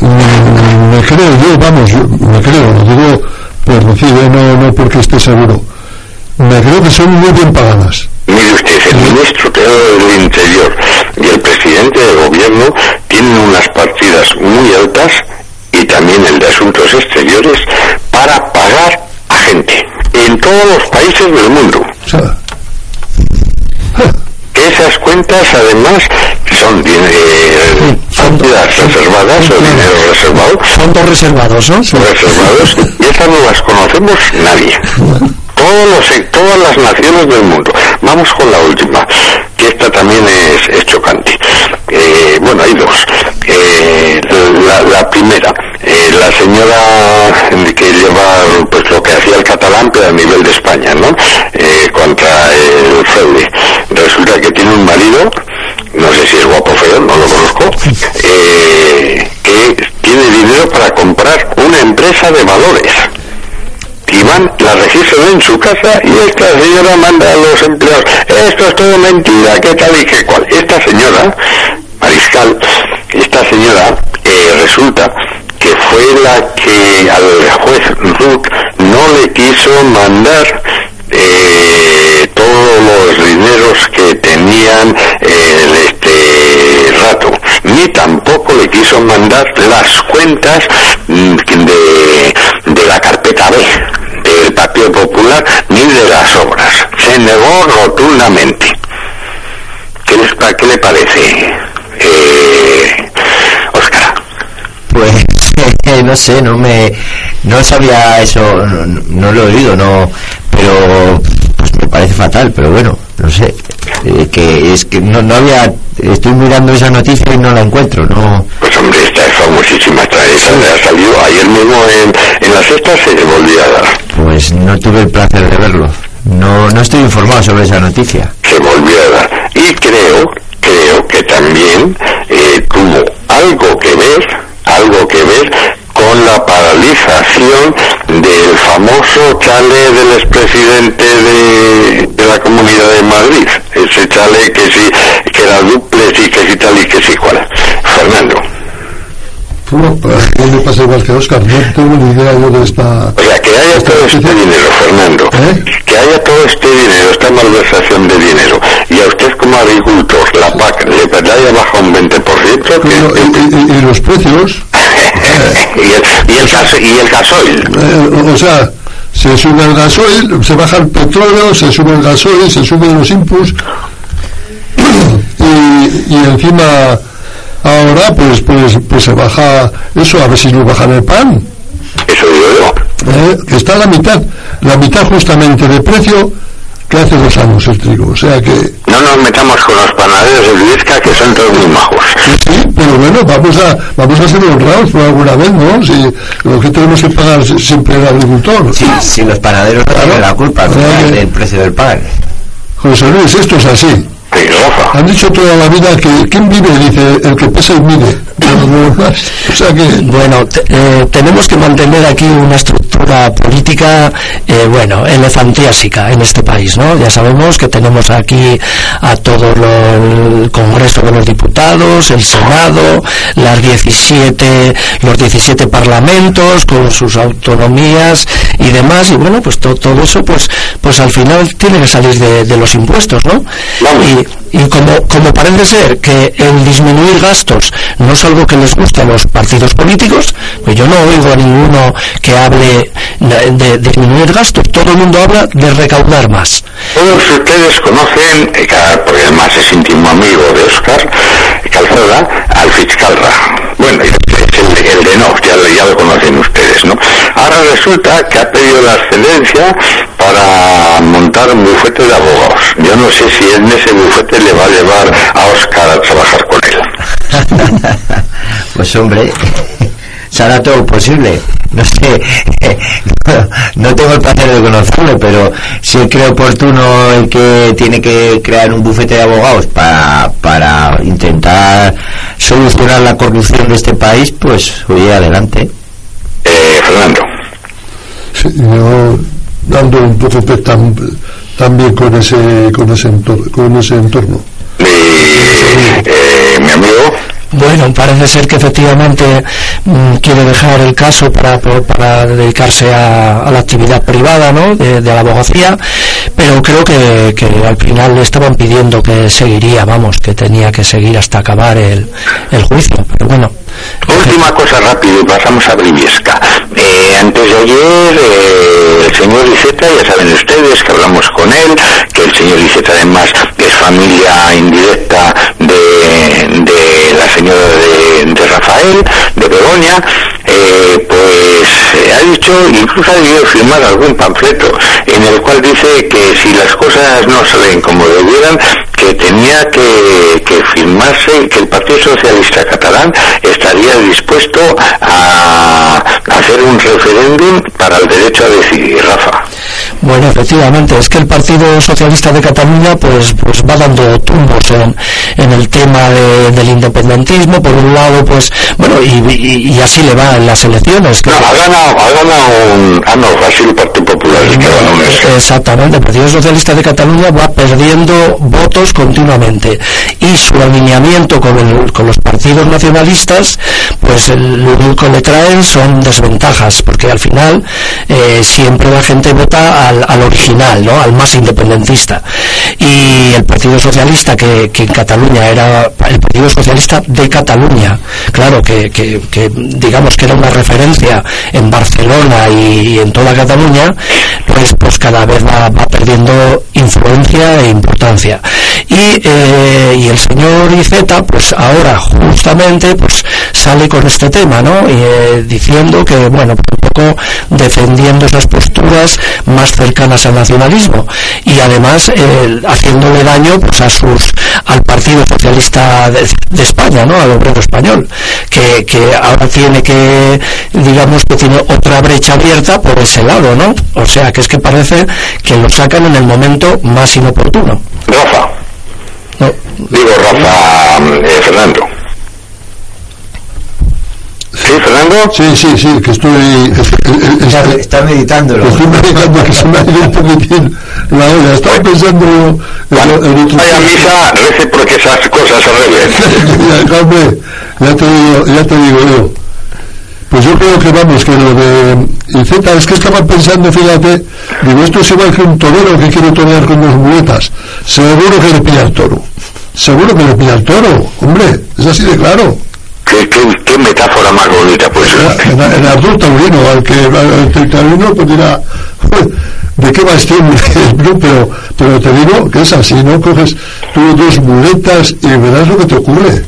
Speaker 5: me creo yo, vamos, yo, me creo, lo digo por decir, eh, no, no porque esté seguro me creo que son muy bien pagadas.
Speaker 1: Mire usted, el ministro del Interior y el presidente del gobierno tienen unas partidas muy altas y también el de Asuntos Exteriores para pagar a gente en todos los países del mundo. Esas cuentas además son eh, partidas reservadas o dinero reservado.
Speaker 3: Fondos reservados, ¿no?
Speaker 1: Reservados y esas no las conocemos nadie todos los, todas las naciones del mundo. Vamos con la última, que esta también es, chocante. Eh, bueno, hay dos. Eh, la, primera, eh, la señora que lleva pues lo que hacía el catalán, pero a nivel de España, ¿no? contra el fraude. Resulta que tiene un marido, no sé si es guapo o feo, no lo conozco, que tiene dinero para comprar una empresa de valores y van, la registran en su casa y esta señora manda a los empleados, esto es todo mentira, qué tal y qué cual. Esta señora, Mariscal, esta señora eh, resulta que fue la que al juez Ruth no le quiso mandar eh, todos los dineros que tenían eh, este rato, ni tampoco le quiso mandar las cuentas mm, de, de la Ni de las obras. Se negó rotundamente. ¿Qué, les, qué le parece, eh, Oscar?
Speaker 4: Pues no sé, no me no sabía eso, no, lo he oído, no, pero pues me parece fatal, pero bueno, no sé, eh, que es que no, no había, estoy mirando esa noticia y no la encuentro, no.
Speaker 1: Hombre, esta es famosísima, esta, esta ha salido ayer mismo en, en la sexta se le volvió a dar.
Speaker 4: Pues no tuve el placer de verlo, no, no estoy informado sobre esa noticia.
Speaker 1: Se volvió a dar y creo, creo que también eh, tuvo algo que ver, algo que ver con con la paralización del famoso chale del expresidente de, de la Comunidad de Madrid. Ese chale que sí, que era duplex y que sí tal y que sí cual. Fernando.
Speaker 5: ¿Qué le pasa igual que Oscar? No tengo ni idea yo de esta...
Speaker 1: O sea, que haya todo este dinero, Fernando,
Speaker 5: ¿Eh?
Speaker 1: que haya todo este dinero, esta malversación de dinero, y a usted como agricultor, la PAC, le, haya bajado un 20%, que-
Speaker 5: Pero, y, y- y los precios,
Speaker 1: y, el, y, el gas- y el gasoil.
Speaker 5: eh, o sea, se sube el gasoil, se baja el petróleo, se sube el gasoil, se suben los inputs y, y encima ahora pues pues pues se baja eso, a ver si nos bajan el pan,
Speaker 1: Eso digo yo.
Speaker 5: eh, que está a la mitad, la mitad justamente de precio que hace dos años el trigo, o sea que
Speaker 1: No nos metamos con los panaderos de Viesca, que son todos muy majos.
Speaker 5: Sí, sí, pero bueno, vamos a, vamos a ser honrados por alguna vez, ¿no? Si lo que tenemos que pagar siempre el agricultor.
Speaker 4: Si, si los panaderos no
Speaker 5: Claro.
Speaker 4: tienen la culpa al
Speaker 5: Claro.
Speaker 4: final del precio del pan.
Speaker 5: José Luis, esto es así.
Speaker 1: Rafa.
Speaker 5: Han dicho toda la vida que quien vive, dice, el que pesa y mide. Pero no más. O sea que,
Speaker 3: Bueno, eh, tenemos que mantener aquí una estructura política, eh, bueno, elefantiásica en este país, ¿no? Ya sabemos que tenemos aquí a todo lo- el Congreso de los Diputados, el Senado, las 17, los 17 parlamentos con sus autonomías y demás, y bueno, pues to- todo eso, pues, pues al final tiene que salir de, de los impuestos, ¿no? Y, y como, como parece ser que el disminuir gastos no es algo que les guste a los partidos políticos, pues yo no oigo a ninguno que hable de, de disminuir gastos, todo el mundo habla de recaudar más.
Speaker 1: Todos ustedes conocen, eh, porque además es íntimo amigo de Oscar Calzada, al fiscal Raja. Bueno, es el, el de no, ya, ya lo conocen ustedes, ¿no? Ahora resulta que ha pedido la excelencia para montar un bufete de abogados. Yo no sé si en ese bufete le va a llevar a Oscar a trabajar con él.
Speaker 4: Pues hombre, será todo posible. No sé, no, tengo el placer de conocerlo, pero si él cree oportuno el que tiene que crear un bufete de abogados para, para intentar solucionar la corrupción de este país, pues oye, adelante.
Speaker 1: Eh, Fernando.
Speaker 5: sí, yo dando un poco tam- también con ese, con ese entorno. Con ese entorno.
Speaker 1: Eh, eh, mi amigo.
Speaker 3: Bueno, parece ser que efectivamente mm, quiere dejar el caso para, dedicarse a, a la actividad privada ¿no? de, de la abogacía, pero creo que, que al final le estaban pidiendo que seguiría, vamos, que tenía que seguir hasta acabar el, el juicio. Pero bueno,
Speaker 1: Última cosa rápido y pasamos a Briviesca. Eh, antes de ayer, eh, el señor Iceta, ya saben ustedes que hablamos con él, que el señor Iceta además es familia indirecta de, de la señora de, de Rafael, de Begoña, eh, pues eh, ha dicho, incluso ha debido firmar algún panfleto en el cual dice que si las cosas no salen como debieran, que tenía que, que firmarse, que el Partido Socialista Catalán estaría dispuesto a hacer un referéndum para el derecho a decidir, Rafa.
Speaker 3: Bueno, efectivamente, es que el Partido Socialista de Cataluña pues, pues va dando tumbos en, en el tema de- del independentismo, por un lado, pues, bueno, y- y así le va en las elecciones. que-
Speaker 1: No, ha ganado, ha ganado un... Ah, no, sido el Partido Popular el un ese.
Speaker 3: Exactamente, el Partido Socialista de Cataluña va perdiendo votos continuamente y su alineamiento con, el- con los partidos nacionalistas, pues el- lo único que le traen son desventajas, porque al final eh, siempre la gente vota al, al original, ¿no? al más independentista. Y el Partido Socialista, que, que en Cataluña era el Partido Socialista de Cataluña, claro, que, que- que digamos que una referencia en Barcelona y, en toda Cataluña, pues, pues cada vez va, va perdiendo influencia e importancia. Y, eh, y el señor Iceta, pues ahora justamente, pues sale con este tema, ¿no? Y, eh, diciendo que, bueno, pues un poco defendiendo esas posturas más cercanas al nacionalismo y además eh, haciéndole daño pues a sus al Partido Socialista de, de España, ¿no? Al obrero español, que, que ahora tiene que, digamos que tiene otra brecha abierta por ese lado, ¿no? O sea, que es que parece que lo sacan en el momento más inoportuno.
Speaker 1: Rafa,
Speaker 3: ¿no?
Speaker 1: digo Rafa, eh, Fernando. ¿Sí, Fernando?
Speaker 5: Sí, sí, sí, que estoy... es- es-
Speaker 4: Está,
Speaker 5: es-
Speaker 4: está meditándolo.
Speaker 5: que estoy meditando que se me ha ido un poquitín la olla. Estaba pensando en,
Speaker 1: Cuando
Speaker 5: en otro...
Speaker 1: vaya a misa, rece porque esas cosas se arreglen.
Speaker 5: Ya, hombre, ya te digo, ya te digo yo. Pues yo creo que vamos, que lo de Iceta, es que estaba pensando, fíjate, digo, esto es igual que un torero que quiere torear con dos muletas. Seguro que le pilla el toro. Seguro que le pilla el toro, hombre, es así de claro.
Speaker 1: ¿Qué, qué, qué metáfora más bonita, pues.
Speaker 5: El, el Artur Taurino, al que el taurino pues dirá, ¿de qué va este pero, pero te digo que es así, ¿no? Coges tú dos muletas y verás lo que te ocurre.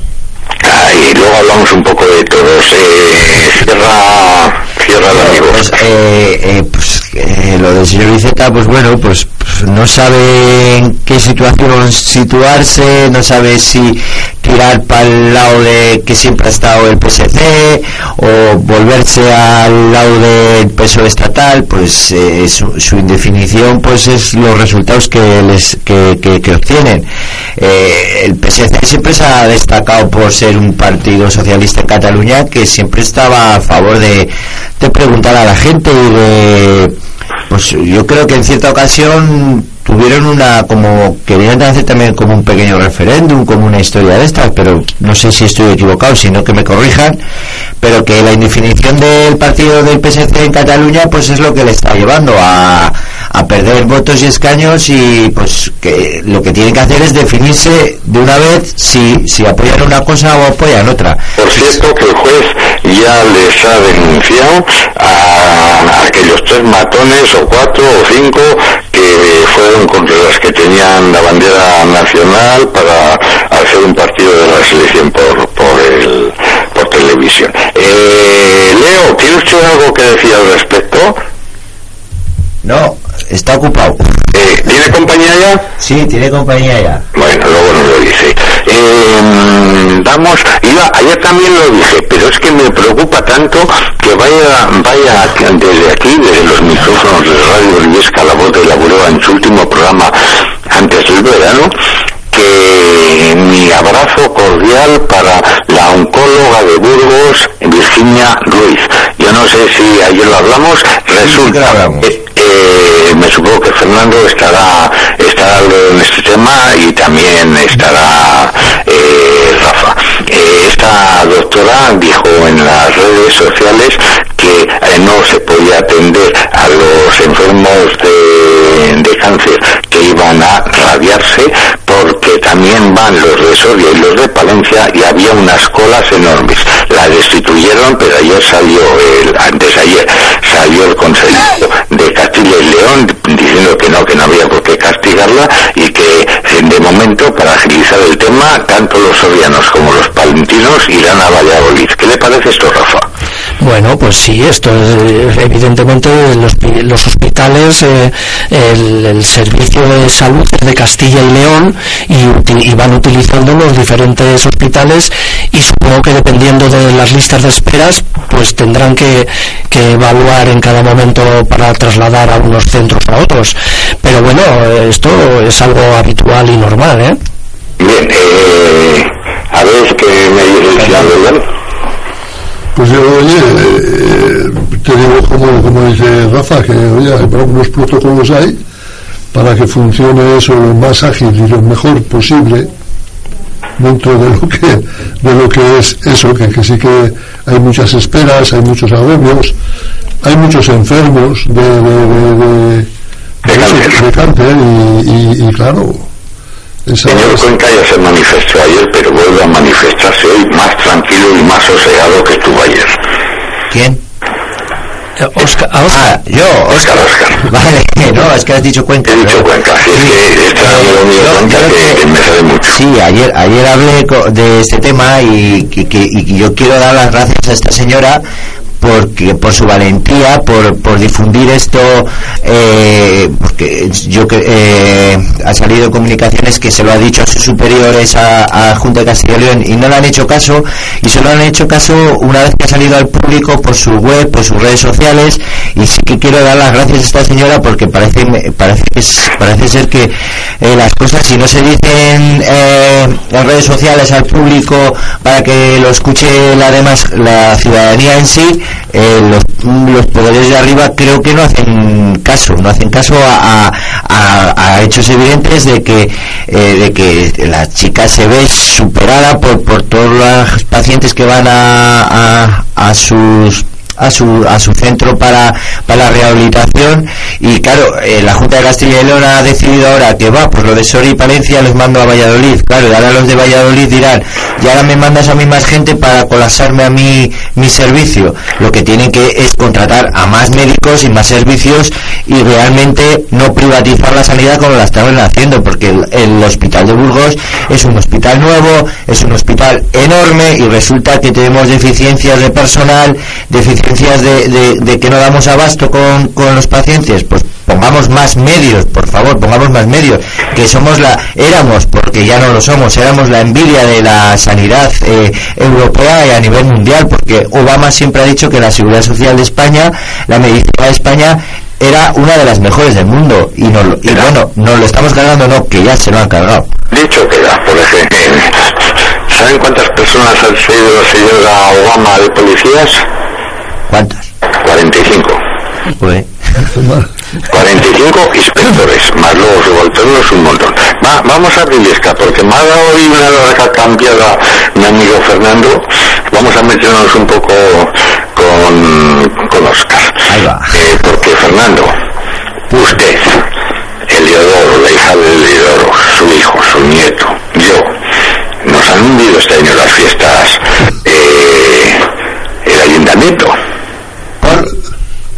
Speaker 1: Ah, y luego hablamos un poco de todos. Eh, cierra, cierra el amigo.
Speaker 4: Pues, eh, eh, pues eh, lo del señor Iceta, pues bueno, pues, no sabe en qué situación situarse, no sabe si tirar para el lado de que siempre ha estado el PSC o volverse al lado del PSOE estatal, pues eh, su, indefinición pues es los resultados que les que, que, que obtienen. Eh, el PSC siempre se ha destacado por ser un partido socialista en Cataluña que siempre estaba a favor de, de preguntar a la gente y de pues yo creo que en cierta ocasión tuvieron una como querían hacer también como un pequeño referéndum como una historia de estas pero no sé si estoy equivocado sino que me corrijan pero que la indefinición del partido del PSC en Cataluña pues es lo que le está llevando a, a perder votos y escaños y pues que lo que tienen que hacer es definirse de una vez si, si apoyan una cosa o apoyan otra
Speaker 1: Por cierto, que el juez ya les ha denunciado a aquellos tres matones o cuatro o cinco que fueron contra las que tenían la bandera nacional para hacer un partido de la selección por, por, el, por televisión. Eh, Leo, ¿tiene usted algo que decir al respecto?
Speaker 4: no está ocupado
Speaker 1: Eh, ¿Tiene compañía ya?
Speaker 4: sí tiene compañía ya
Speaker 1: Bueno, luego nos lo dice. Eh, vamos, iba, ayer también lo dije, pero es que me preocupa tanto que vaya, vaya desde aquí, desde los micrófonos de Radio Viesca, la voz de la Bureba en su último programa antes del verano, que mi abrazo cordial para la oncóloga de Burgos, Virginia Ruiz. Yo no sé si ayer lo hablamos, resulta que eh, me supongo que Fernando estará estará en este tema y también estará eh, Rafa. Eh, esta doctora dijo en las redes sociales que eh, no se podía atender a los enfermos de, de cáncer que iban a radiarse porque también van los de Soria y los de Palencia y había unas colas enormes. La destituyeron, pero ayer salió, el, antes ayer, salió el consejero de Castilla y León diciendo que no, que no había por qué castigarla y que de momento, para agilizar el tema, tanto los sorianos como los palentinos irán a Valladolid. ¿Qué le parece esto, Rafa?
Speaker 3: Bueno, pues sí, esto es, eh, evidentemente los, pi- los hospitales, eh, el, servicio de salud es de Castilla y León y, van utilizando los diferentes hospitales y supongo que dependiendo de las listas de esperas, pues tendrán que, que evaluar en cada momento para trasladar a unos centros a otros. Pero bueno, esto es algo habitual y normal, ¿eh?
Speaker 1: Bien, eh, a ver qué me dice el señor
Speaker 5: Pues yo, oye, eh, te digo como, como dice Rafa, que oye, hay unos protocolos hay para que funcione eso lo más ágil y lo mejor posible dentro de lo que de lo que es eso, que, que sí que hay muchas esperas, hay muchos agobios, hay muchos enfermos de, de, de, de- de eso,
Speaker 1: cáncer.
Speaker 5: de cáncer y, y- y claro, esa
Speaker 1: Señor Cuenca ya se manifestó ayer, pero vuelve a manifestarse hoy más tranquilo y más sosegado que estuvo ayer.
Speaker 4: ¿quién?
Speaker 3: Eh, Oscar, a Oscar.
Speaker 4: Ah, yo,
Speaker 1: Oscar, Oscar.
Speaker 4: Vale, no, es que has dicho Cuenca.
Speaker 1: He dicho
Speaker 4: ¿no?
Speaker 1: Cuenca, sí, es que está
Speaker 4: Eh, yo-
Speaker 1: Cuenca
Speaker 4: yo
Speaker 1: que, que me sabe mucho.
Speaker 4: Sí, ayer, ayer hablé de este tema y, que- que- y yo quiero dar las gracias a esta señora porque por su valentía, por, por difundir esto, eh, porque yo que eh, ha salido comunicaciones que se lo ha dicho a sus superiores a, Junta de Castilla y León y no le han hecho caso y solo han hecho caso una vez que ha salido al público por su web, por sus redes sociales y sí que quiero dar las gracias a esta señora porque parece parece parece ser que eh, las cosas si no se dicen eh, en redes sociales al público para que lo escuche la demás la ciudadanía en sí eh, los, poderes de arriba creo que no hacen caso no hacen caso a, a, hechos evidentes de que de que la chica se ve superada por por todos los pacientes que van a, a sus a su, a su centro para, para la rehabilitación. Y claro, eh, la Junta de Castilla y León ha decidido ahora que va, pues lo de Soria y Palencia les mando a Valladolid, claro, y ahora los de Valladolid dirán, y ahora me mandas a mí más gente para colapsarme a mí mi servicio, lo que tienen que es contratar a más médicos y más servicios y realmente no privatizar la sanidad como la estaban haciendo, porque el, el hospital de Burgos es un hospital nuevo, es un hospital enorme y resulta que tenemos deficiencias de personal, deficiencias de, que no damos abasto con, con los pacientes, pues pongamos más medios, por favor, pongamos más medios, que somos la, éramos, porque ya no lo somos, éramos la envidia de la sanidad eh, europea y a nivel mundial, porque Obama siempre ha dicho que la seguridad social de España, la medicina de España, era una de las mejores del mundo y, no, y bueno, no lo estamos cargando, no, que ya se lo han cargado.
Speaker 1: Dicho queda, por ejemplo, ¿saben cuántas personas han sido la señora Obama de policías?
Speaker 4: ¿Cuántas?
Speaker 1: 45. 45 inspectores, más luego subalternos un montón. Va, vamos a Briviesca, porque me ha dado hoy una larga cambiada mi amigo Fernando. Vamos a meternos un poco con, con Oscar. Eh, porque Fernando, usted, Eliodoro, la hija de Eliodoro, su hijo, su nieto, yo, nos han hundido este año las fiestas eh, el ayuntamiento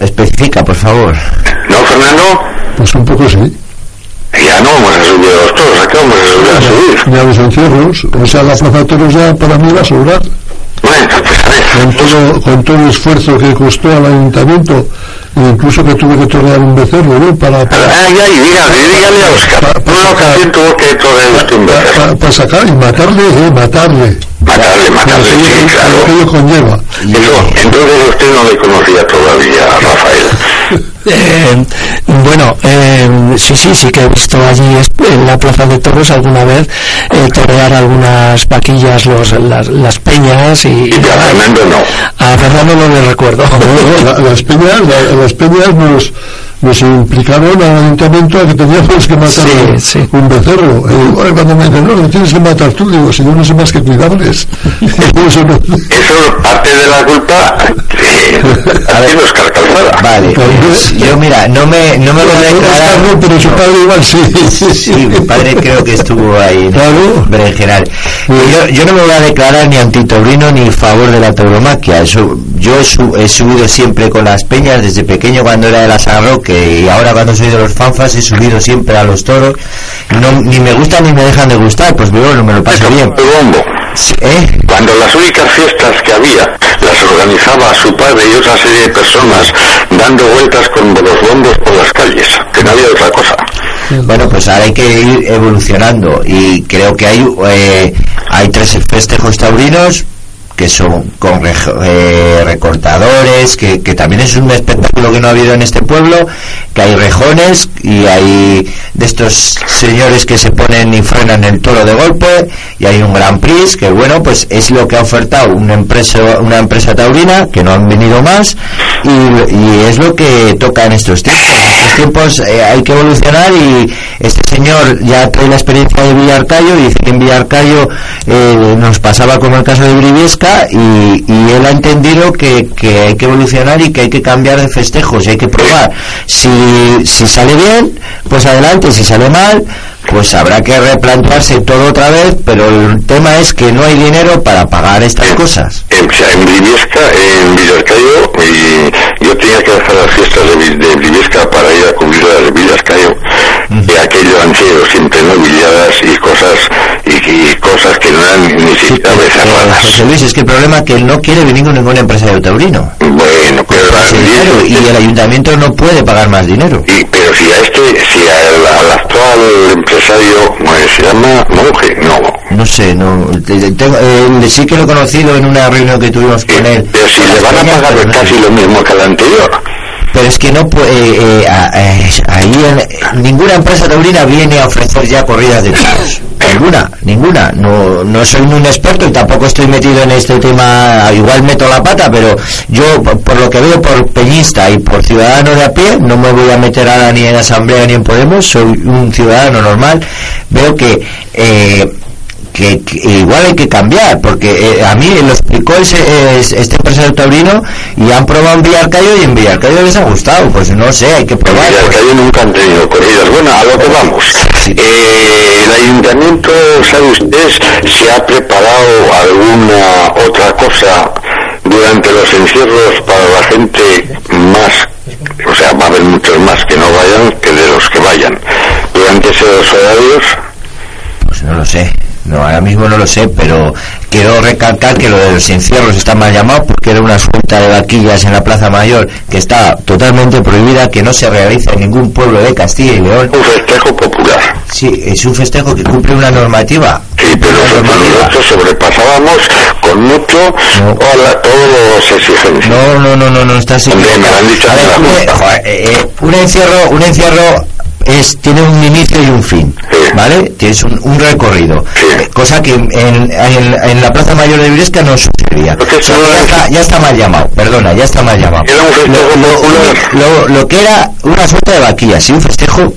Speaker 4: Especifica, por favor.
Speaker 1: ¿No, Fernando?
Speaker 5: Pues un poco sí.
Speaker 1: Ya no vamos a subir los toros, ¿a qué vamos a subir?
Speaker 5: Ya los encierros, o sea, la plaza de toros ya para mí va a sobrar.
Speaker 1: Pues.
Speaker 5: Con todo, con todo el esfuerzo que costó al ayuntamiento incluso que tuve que torear un becerro, ¿no? Para, para,
Speaker 1: ay, ay, dígame, dígame a Oscar. Para, que tuvo que torear un becerro.
Speaker 5: Para, sacar y matarle, ¿eh? Matarle.
Speaker 1: Matarle, matarle, sí, claro.
Speaker 5: Aquello conlleva.
Speaker 1: Eso, entonces usted no le conocía todavía a Rafael.
Speaker 3: Eh, bueno, eh, sí, sí, sí que he visto allí en la Plaza de Toros alguna vez eh, torear algunas vaquillas, los, las, las peñas y...
Speaker 1: y a Fernando no.
Speaker 3: A Fernando no le recuerdo.
Speaker 5: las peñas, las peñas nos nos implicaron al ayuntamiento a que teníamos que matar un becerro. Y cuando me dicen, no, lo tienes que matar tú, digo, si yo no sé más que cuidarles.
Speaker 1: eso, no... eso parte de la culpa a ver, los Calzada.
Speaker 4: Vale, pues, yo mira, no me, no me voy a declarar...
Speaker 5: No, pero su padre igual sí.
Speaker 4: Sí, mi padre creo que estuvo ahí, claro. pero en general. Yo, yo no me voy a declarar ni antitobrino ni favor de la tauromaquia. Eso, yo he, subido siempre con las peñas desde pequeño cuando era de la San Roque y ahora cuando soy de los fanfas he subido siempre a los toros no, ni me gustan ni me dejan de gustar pues no me lo paso bien
Speaker 1: ¿Eh? cuando las únicas fiestas que había las organizaba su padre y otra serie de personas dando vueltas con los bombos por las calles que no había otra cosa
Speaker 4: bueno pues ahora hay que ir evolucionando y creo que hay eh, hay tres festejos taurinos que son con eh, recortadores, que, que, también es un espectáculo que no ha habido en este pueblo, que hay rejones y hay de estos señores que se ponen y frenan el toro de golpe y hay un Gran Prix que bueno pues es lo que ha ofertado una empresa una empresa taurina que no han venido más y, y es lo que toca en estos tiempos. En estos tiempos eh, hay que evolucionar y este señor ya trae la experiencia de Villarcayo y dice que en Villarcayo eh, nos pasaba como el caso de Briviesca y, él ha entendido que, hay que evolucionar y que hay que cambiar de festejos y hay que probar. Si, si sale bien, pues adelante, si sale mal, pues habrá que replantearse todo otra vez, pero el tema es que no hay dinero para pagar estas cosas.
Speaker 1: En, en Briviesca, en Villascayo, y yo tenía que hacer las fiestas de, de para ir a cubrir las de Villascayo, y aquello han sido siempre novilladas y cosas, y, cosas que no eran ni sí,
Speaker 4: Sí. José Luis, es que el problema es que él no quiere venir con ningún empresario taurino.
Speaker 1: Bueno, pero
Speaker 4: dinero, y el ayuntamiento no puede pagar más dinero.
Speaker 1: y- pero si a este, si al, al actual empresario, se llama Monje, no.
Speaker 4: No sé, no, te- te- tengo- eh, sí que lo he conocido en una reunión que tuvimos con él.
Speaker 1: Pero si le van a pagar casi lo mismo que al anterior.
Speaker 4: Pero es que no eh, a- eh, ahí en- ninguna empresa taurina viene a ofrecer ya corridas de toros. Ninguna, ninguna. No, no soy un experto y tampoco estoy metido en este tema. Igual meto la pata, pero yo, por, por lo que veo por peñista y por ciudadano de a pie, no me voy a meter ahora ni en Asamblea ni en Podemos. Soy un ciudadano normal. Veo que eh, que, que igual hay que cambiar, porque eh, a mí lo explicó ese, es- este empresario taurino y han probado en Villarcayo y en Villarcayo les ha gustado, pues no sé, hay que probar. Pues.
Speaker 1: que ahí nunca han tenido corridas. Bueno, a lo que vamos. Eh, el ayuntamiento, ¿sabe usted si ha preparado alguna otra cosa durante los encierros para la gente más? O sea, va a haber muchos más que no vayan que de los que vayan. Durante esos horarios,
Speaker 4: Pues no lo sé, no, ahora mismo no lo sé, pero quiero recalcar que lo de los encierros está mal llamado porque era una suelta de vaquillas en la Plaza Mayor que está totalmente prohibida, que no se realiza en ningún pueblo de Castilla y León.
Speaker 1: un festejo popular.
Speaker 4: Sí, es un festejo que cumple una normativa.
Speaker 1: Sí, pero
Speaker 4: Una
Speaker 1: nosotros, sobrepasábamos con mucho
Speaker 4: No.
Speaker 1: todas las exigencias.
Speaker 4: No, no, no, no, no estás
Speaker 1: Hombre, me han dicho
Speaker 4: ver,
Speaker 1: la
Speaker 4: un,
Speaker 1: junta.
Speaker 4: joder, eh, eh, un encierro, un encierro es tiene un inicio y un fin. ¿vale? Tienes un, un recorrido. Eh, cosa que en, en, en la Plaza Mayor de Viresca no sucedería.
Speaker 1: Porque
Speaker 4: O sea, ya,
Speaker 1: es-
Speaker 4: está, ya está mal llamado, perdona, ya está mal llamado. Lo- lo- lo, lo que era una suelta de vaquillas, sí, un festejo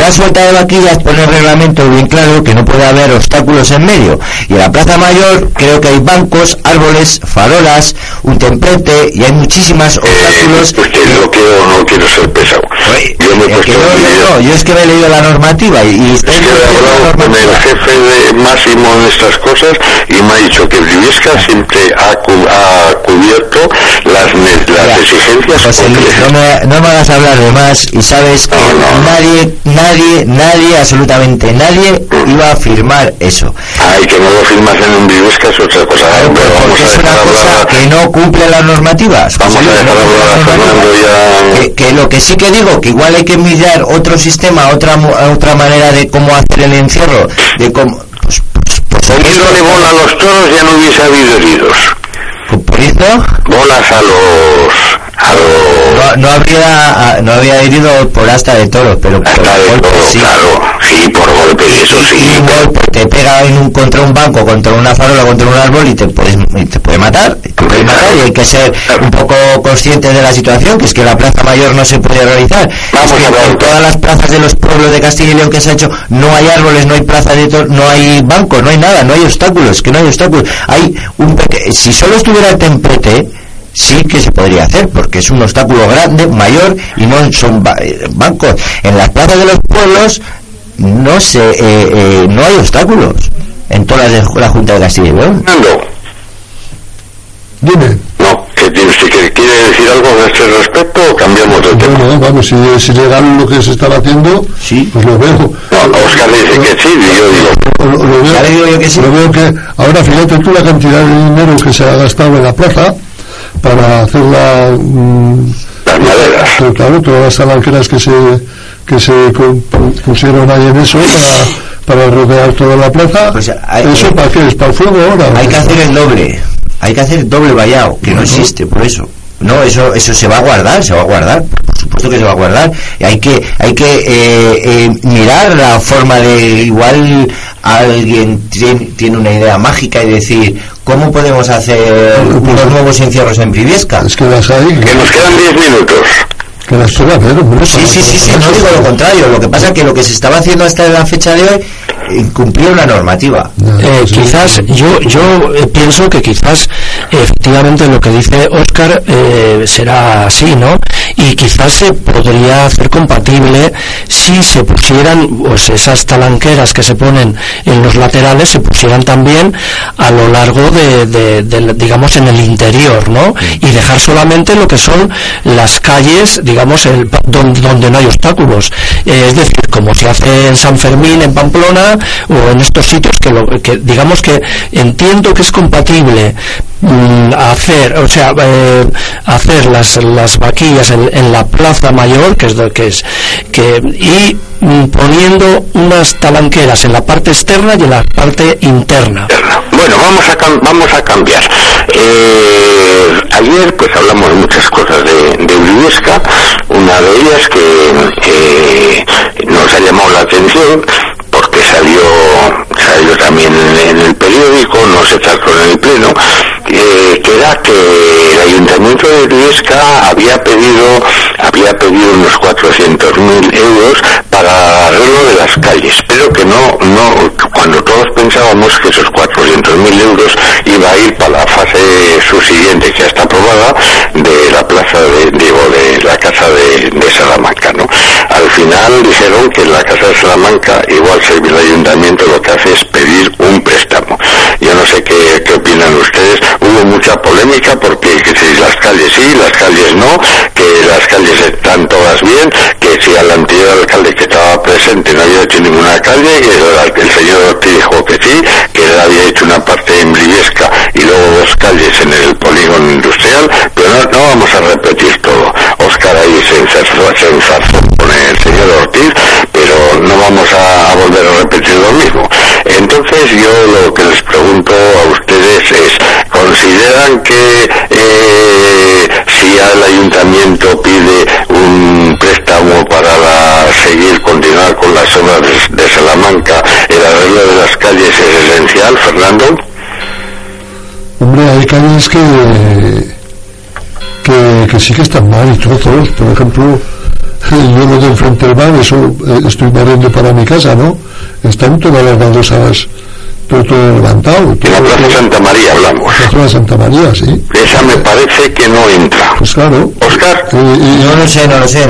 Speaker 4: la suelta de vaquillas pone el reglamento bien claro que no puede haber obstáculos en medio. Y en la Plaza Mayor creo que hay bancos, árboles, farolas, un templete y hay muchísimas
Speaker 1: Eh,
Speaker 4: obstáculos.
Speaker 1: usted no quiero, no quiero ser pesado.
Speaker 4: Oye,
Speaker 1: Yo me he
Speaker 4: es que
Speaker 1: puesto
Speaker 4: no, no, yo es que me he leído la normativa y, y
Speaker 1: Es que he hablado con el jefe de máximo en estas cosas y me ha dicho que Briviesca siempre ha, cu- ha cubierto las, las
Speaker 4: Ya.
Speaker 1: exigencias
Speaker 4: José Luis,
Speaker 1: completas.
Speaker 4: no me, no me hagas hablar de más y sabes que
Speaker 1: no.
Speaker 4: Nadie, nadie, nadie, absolutamente nadie iba a firmar eso.
Speaker 1: Ay, que no lo firmas en un Briviesca es otra cosa.
Speaker 4: Claro,
Speaker 1: pero
Speaker 4: pero
Speaker 1: vamos
Speaker 4: porque
Speaker 1: a
Speaker 4: es una
Speaker 1: dejar
Speaker 4: cosa
Speaker 1: hablar
Speaker 4: que no cumple las normativas.
Speaker 1: Vamos
Speaker 4: José
Speaker 1: a dejar
Speaker 4: no. Que, que lo que sí que digo, que igual hay que mirar otro sistema, otra otra manera de cómo hacer el encierro, de cómo... Pues, pues, pues,
Speaker 1: Poniéndole bola a los toros ya no hubiese habido heridos.
Speaker 4: por eso
Speaker 1: Bolas a los...
Speaker 4: no, no habría no había herido por asta de toros, pero por
Speaker 1: de
Speaker 4: sí.
Speaker 1: claro. Sí, por golpes, eso sí.
Speaker 4: y un golpe te pega en un, contra un banco, contra una farola, contra un árbol y te puedes y te puede matar, te puede matar y hay que ser un poco consciente de la situación, que es que la plaza mayor no se puede realizar.
Speaker 1: Vamos
Speaker 4: es que
Speaker 1: a ver.
Speaker 4: en todas las plazas de los pueblos de Castilla y León que se ha hecho no hay árboles, no hay plaza de toros, no hay bancos, no hay nada, no hay obstáculos, que no hay obstáculos. Hay un peque- si solo estuviera el templete sí que se podría hacer porque es un obstáculo grande, mayor y no son ba- eh, bancos. En las plazas de los pueblos no se eh, eh, no hay obstáculos en todas las de la Junta de Castilla y León.
Speaker 1: Fernando,
Speaker 5: Dime.
Speaker 1: no, que tiene usted que quiere decir algo a este respecto o cambiamos de tema.
Speaker 5: Bueno, vamos, si es ilegal lo que se estaba haciendo,
Speaker 4: Sí.
Speaker 5: pues lo veo.
Speaker 1: No, Oscar dice que sí, y yo digo,
Speaker 5: Lo, lo veo,
Speaker 4: Ya le digo yo que sí.
Speaker 5: lo veo que ahora fíjate tú la cantidad de dinero que se ha gastado en la plaza para hacer la mm,
Speaker 1: las maderas.
Speaker 5: pues claro todas las talanqueras que se que se pusieron ahí en eso para, para rodear toda la plaza
Speaker 4: Pues hay-
Speaker 5: eso para qué es para el fuego ahora
Speaker 4: Hay que hacer el doble, hay que hacer el doble vallado, que no existe, por eso. No, eso eso se va a guardar, se va a guardar, por supuesto que se va a guardar. Y hay que hay que eh, eh, mirar la forma de igual alguien tiene, tiene una idea mágica y decir cómo podemos hacer unos nuevos encierros en Briviesca.
Speaker 5: es que las hay
Speaker 1: Que nos quedan 10 minutos.
Speaker 5: que puede hacer hombre,
Speaker 4: Sí, sí, sí, sí, no digo lo contrario. Lo que pasa es que lo que se estaba haciendo hasta la fecha de hoy incumplía una normativa.
Speaker 3: Eh, quizás yo yo eh, pienso que quizás efectivamente lo que dice Oscar eh, será así no y quizás se podría hacer compatible si se pusieran pues esas talanqueras que se ponen en los laterales se pusieran también a lo largo de, digamos en el interior ¿no? y dejar solamente lo que son las calles digamos el, donde, no hay obstáculos eh, es decir como se hace en San Fermín en Pamplona o en estos sitios que, lo, que digamos que entiendo que es compatible Mm, hacer, o sea, eh, hacer las, las vaquillas en, la plaza mayor, que es lo que es, que, y mm, poniendo unas talanqueras en la parte externa y en la parte interna.
Speaker 1: Bueno, vamos a, vamos a cambiar. Eh, ayer pues hablamos muchas cosas de, de una de ellas que nos ha llamado la atención porque salió, salió también en, el periódico, no se trató en el pleno, que era que el ayuntamiento de Viesca había pedido, había pedido unos 400.000 euros para arreglo de las calles, pero que no, no, cuando todos pensábamos que esos 400.000 euros iba a ir para la fase subsiguiente que ya está aprobada de la plaza de, digo, de la casa de, Salamanca, ¿no? Al final dijeron que la casa de Salamanca igual el ayuntamiento lo que hace es pedir un préstamo. Yo no sé qué, qué opinan ustedes. Mucha polémica porque que si las calles sí, las calles no, que las calles están todas bien, que si al anterior alcalde que estaba presente no había hecho ninguna calle, que el, señor Ortiz dijo que sí, que había hecho una parte en Briviesca y luego dos calles en el polígono industrial, pero no, vamos a repetir todo. ¿Consideran que eh, si el ayuntamiento pide un préstamo para seguir, continuar con las obras de, Salamanca, el arreglo de las calles es esencial, Fernando?
Speaker 5: Hombre, hay calles que, que, sí que están mal y todos, por ejemplo, yo lo de enfrente del bar, eso eh, estoy barriendo para mi casa, ¿no? Están todas las baldosas todo, todo levantado.
Speaker 1: Todo, la Plaza Santa María hablamos.
Speaker 5: La Plaza Santa María, sí.
Speaker 1: Esa me parece que no entra.
Speaker 5: Pues claro.
Speaker 1: Oscar.
Speaker 4: no lo sé, no lo sé.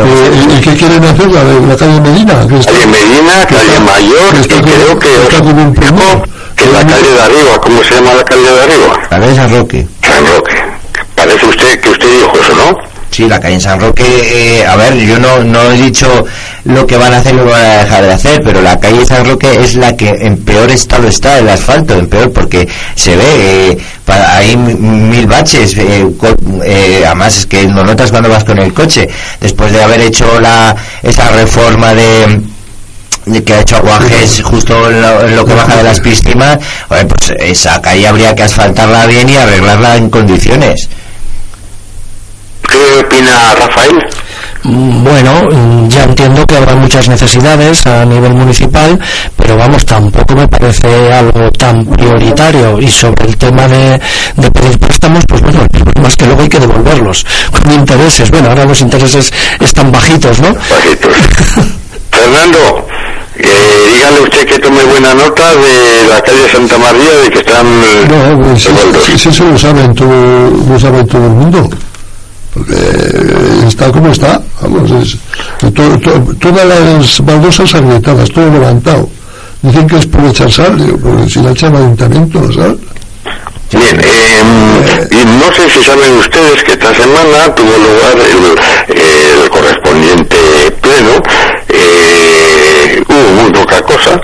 Speaker 5: ¿Y qué quieren hacer? La, la calle Medina.
Speaker 1: calle Medina, calle Mayor, y creo que... Está como un que la calle de arriba, ¿cómo se llama la calle de arriba?
Speaker 4: La calle San Roque.
Speaker 1: San Roque. Parece usted que usted dijo eso, ¿no?
Speaker 4: Sí, la calle en San Roque, eh, a ver, yo no, no he dicho lo que van a hacer lo van a dejar de hacer, pero la calle San Roque es la que en peor estado está, el asfalto, en peor, porque se ve, eh, hay mil baches, eh, eh, además es que no notas cuando vas con el coche, después de haber hecho la, esa reforma de que ha hecho aguajes justo en lo, que baja de las piscinas, pues esa calle habría que asfaltarla bien y arreglarla en condiciones.
Speaker 1: ¿Qué opina Rafael?
Speaker 3: Mm, bueno, mm, ya entiendo que habrá muchas necesidades a nivel municipal, pero vamos, tampoco me parece algo tan prioritario. Y sobre el tema de, pedir préstamos, pues bueno, el problema es que luego hay que devolverlos con intereses. Bueno, ahora los intereses están bajitos, ¿no?
Speaker 1: Bajitos. Fernando, eh, dígale usted que tome buena nota de la calle Santa María, de que están...
Speaker 5: No, pues, sí, sí, eso lo saben, todo, lo saben todo el mundo porque está como está, vamos, todas las baldosas agrietadas, todo levantado. Dicen que es por echar sal, digo, porque si la echan ayuntamiento, la sal.
Speaker 1: Bien, eh, y no sé si saben ustedes que esta semana tuvo lugar el, el correspondiente pleno, eh, hubo muy poca cosa,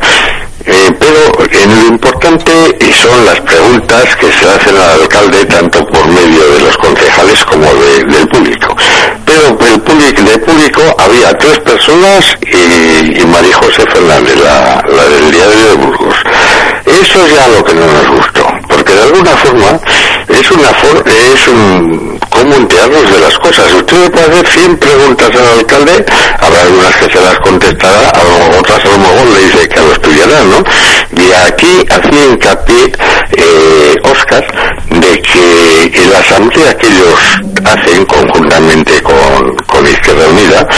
Speaker 1: eh, pero en lo importante son las preguntas que se hacen al alcalde tanto por medio de los concejales como del público. Pero el público, del público había tres personas y, María José Fernández, la, del diario de Burgos. Eso es ya lo que no nos gustó, porque de alguna forma es una es un cómo enterarnos de las cosas. Usted puede hacer 100 preguntas al alcalde, habrá algunas que se las contestará, otras a lo mejor le dice que lo estudiará, ¿no? Y aquí hacía hincapié eh, Oscar de que en la asamblea que ellos hacen conjuntamente con, con Izquierda Unida,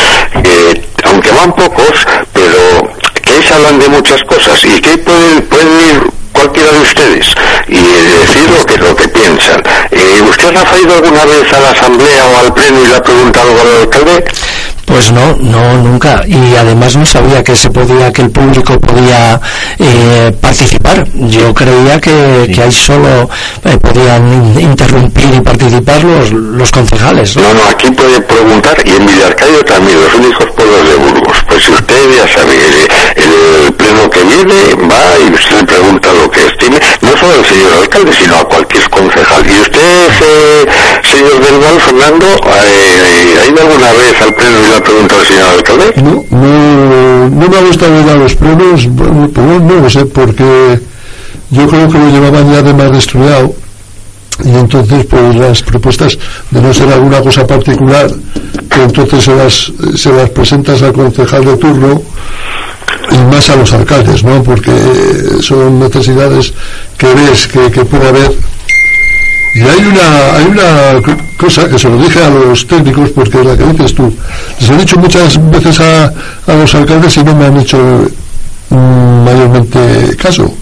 Speaker 1: eh, aunque van pocos, pero que ellos hablan de muchas cosas y que pueden, pueden ir cualquiera de ustedes y decir lo que, lo que piensan. Eh, ¿Usted ha ido alguna vez a la asamblea o al pleno y le ha preguntado al alcalde?
Speaker 3: Pues no, no, nunca. Y además no sabía que se podía, que el público podía eh, participar. Yo creía que, que ahí solo eh, podían interrumpir y participar los, los concejales.
Speaker 1: ¿no? no, aquí puede preguntar y en Villarcayo también, los únicos pueblos de Burgos. Pues si usted ya sabe, el, el pleno que viene va y usted le pregunta lo que estime, no solo al señor alcalde, sino a cualquier concejal. ¿Y usted, eh, señor Del Fernando, eh, ha ido alguna vez al pleno ha preguntado al señor alcalde?
Speaker 5: No, no, no me ha gustado a los plenos, bueno, no lo sé, porque yo creo que lo llevaban ya de más estudiado y entonces pues las propuestas de no ser alguna cosa particular que entonces se las, se las presentas al concejal de turno y más a los alcaldes, ¿no? Porque son necesidades que ves que, que puede haber y hay una, hay una co- cosa que se lo dije a los técnicos porque es la que dices tú. Les he dicho muchas veces a, a los alcaldes y no me han hecho mm, mayormente caso.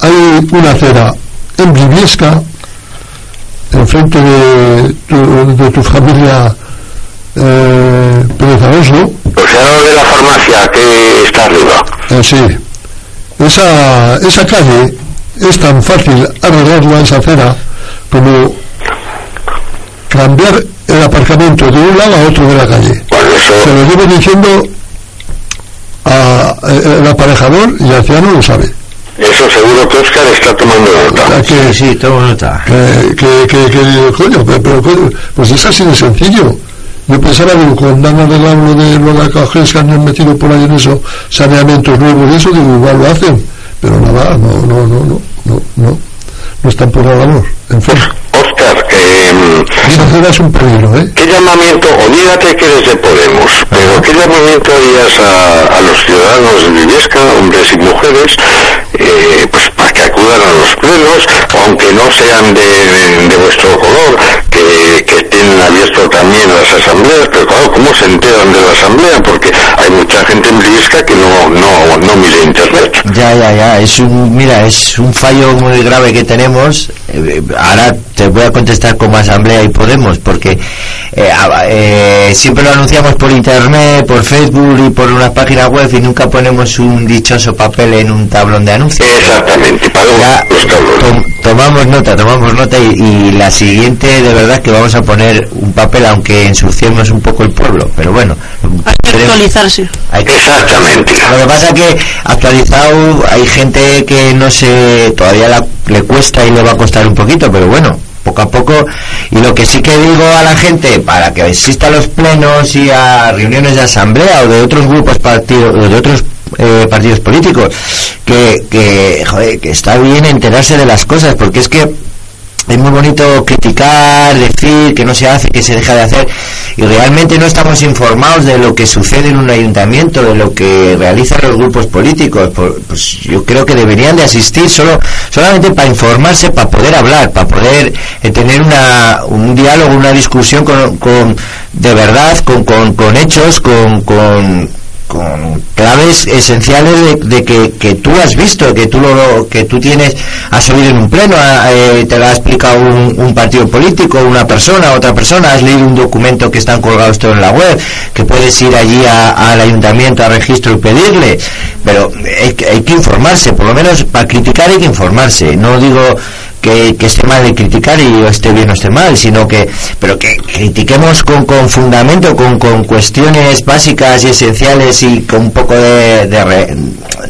Speaker 5: Hay una acera en Briviesca, enfrente de tu, de tu familia eh, Pérez Alonso,
Speaker 1: O sea, lo de la farmacia que está arriba.
Speaker 5: eh, sí. Esa, esa calle es tan fácil arreglarla, esa acera, como cambiar el aparcamiento de un lado a otro de la calle.
Speaker 1: Bueno,
Speaker 5: Se lo llevo diciendo a, eh, el aparejador y Aciano lo sabe.
Speaker 1: eso seguro que Oscar está tomando nota.
Speaker 5: A que,
Speaker 4: Sí, sí, tomo nota.
Speaker 5: que, que, que, que- coño, pero, pero, coño, pues es así de sencillo. Yo pensaba que cuando han arreglado lo de lo de la cajes que han metido por ahí en eso, saneamientos nuevos y eso, digo, igual lo hacen. Pero nada, no, no, no, no, no, no, no están por la labor. En fin,
Speaker 1: Oscar, eh,
Speaker 5: esa acera es un peligro, ¿eh?
Speaker 1: ¿qué llamamiento, olvídate que eres de Podemos, pero qué llamamiento harías a, a los ciudadanos de Villesca, hombres y mujeres, eh, pues que acudan a los plenos, aunque no sean de, vuestro color, que, que tienen abierto también las asambleas, pero claro, ¿cómo se enteran de la asamblea? Porque hay mucha gente en Villesca que no, no, no mira internet.
Speaker 4: Ya, ya, ya. Es un, mira, es un fallo muy grave que tenemos. Eh, ahora te voy a contestar como Asamblea y Podemos, porque eh, a- eh, siempre lo anunciamos por Internet, por Facebook y por una página web y nunca ponemos un dichoso papel en un tablón de anuncios.
Speaker 1: Exactamente, para
Speaker 4: Ya,
Speaker 1: los tablones.
Speaker 4: tom- tomamos nota, tomamos nota y, y la siguiente de verdad que vamos a poner un papel aunque ensuciemos un poco el pueblo, pero bueno.
Speaker 2: Hay que actualizarse.
Speaker 4: hay que-
Speaker 1: Exactamente.
Speaker 4: lo que pasa que actualizado hay gente que no se todavía la- le cuesta y le va a costar un poquito, pero bueno, poco a poco. Y lo que sí que digo a la gente para que asista a los plenos y a reuniones de asamblea o de otros grupos partidos, o de otros eh, partidos políticos, que, que, joder, que está bien enterarse de las cosas, porque es que es muy bonito criticar, decir que no se hace, que se deja de hacer y realmente no estamos informados de lo que sucede en un ayuntamiento, de lo que realizan los grupos políticos. Pues yo creo que deberían de asistir solo solamente para informarse, para poder hablar, para poder eh, tener una, un diálogo, una discusión con, con- de verdad, con, con, con hechos, con, con con claves esenciales de, que, que tú has visto, que tú lo que tú tienes, has oído en un pleno, ha- eh, te lo ha explicado un, partido político, una persona, otra persona, has leído un documento que están colgados todo en la web, que puedes ir allí al ayuntamiento a registro y pedirle, pero hay, que- informarse, por lo menos para criticar hay que informarse, no digo que, que esté mal de criticar y esté bien o esté mal, sino que, pero que critiquemos con, con fundamento, con, con cuestiones básicas y esenciales y con un poco de... de re-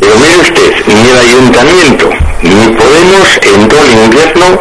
Speaker 1: Pero mire usted, ni el ayuntamiento ni Podemos en todo el invierno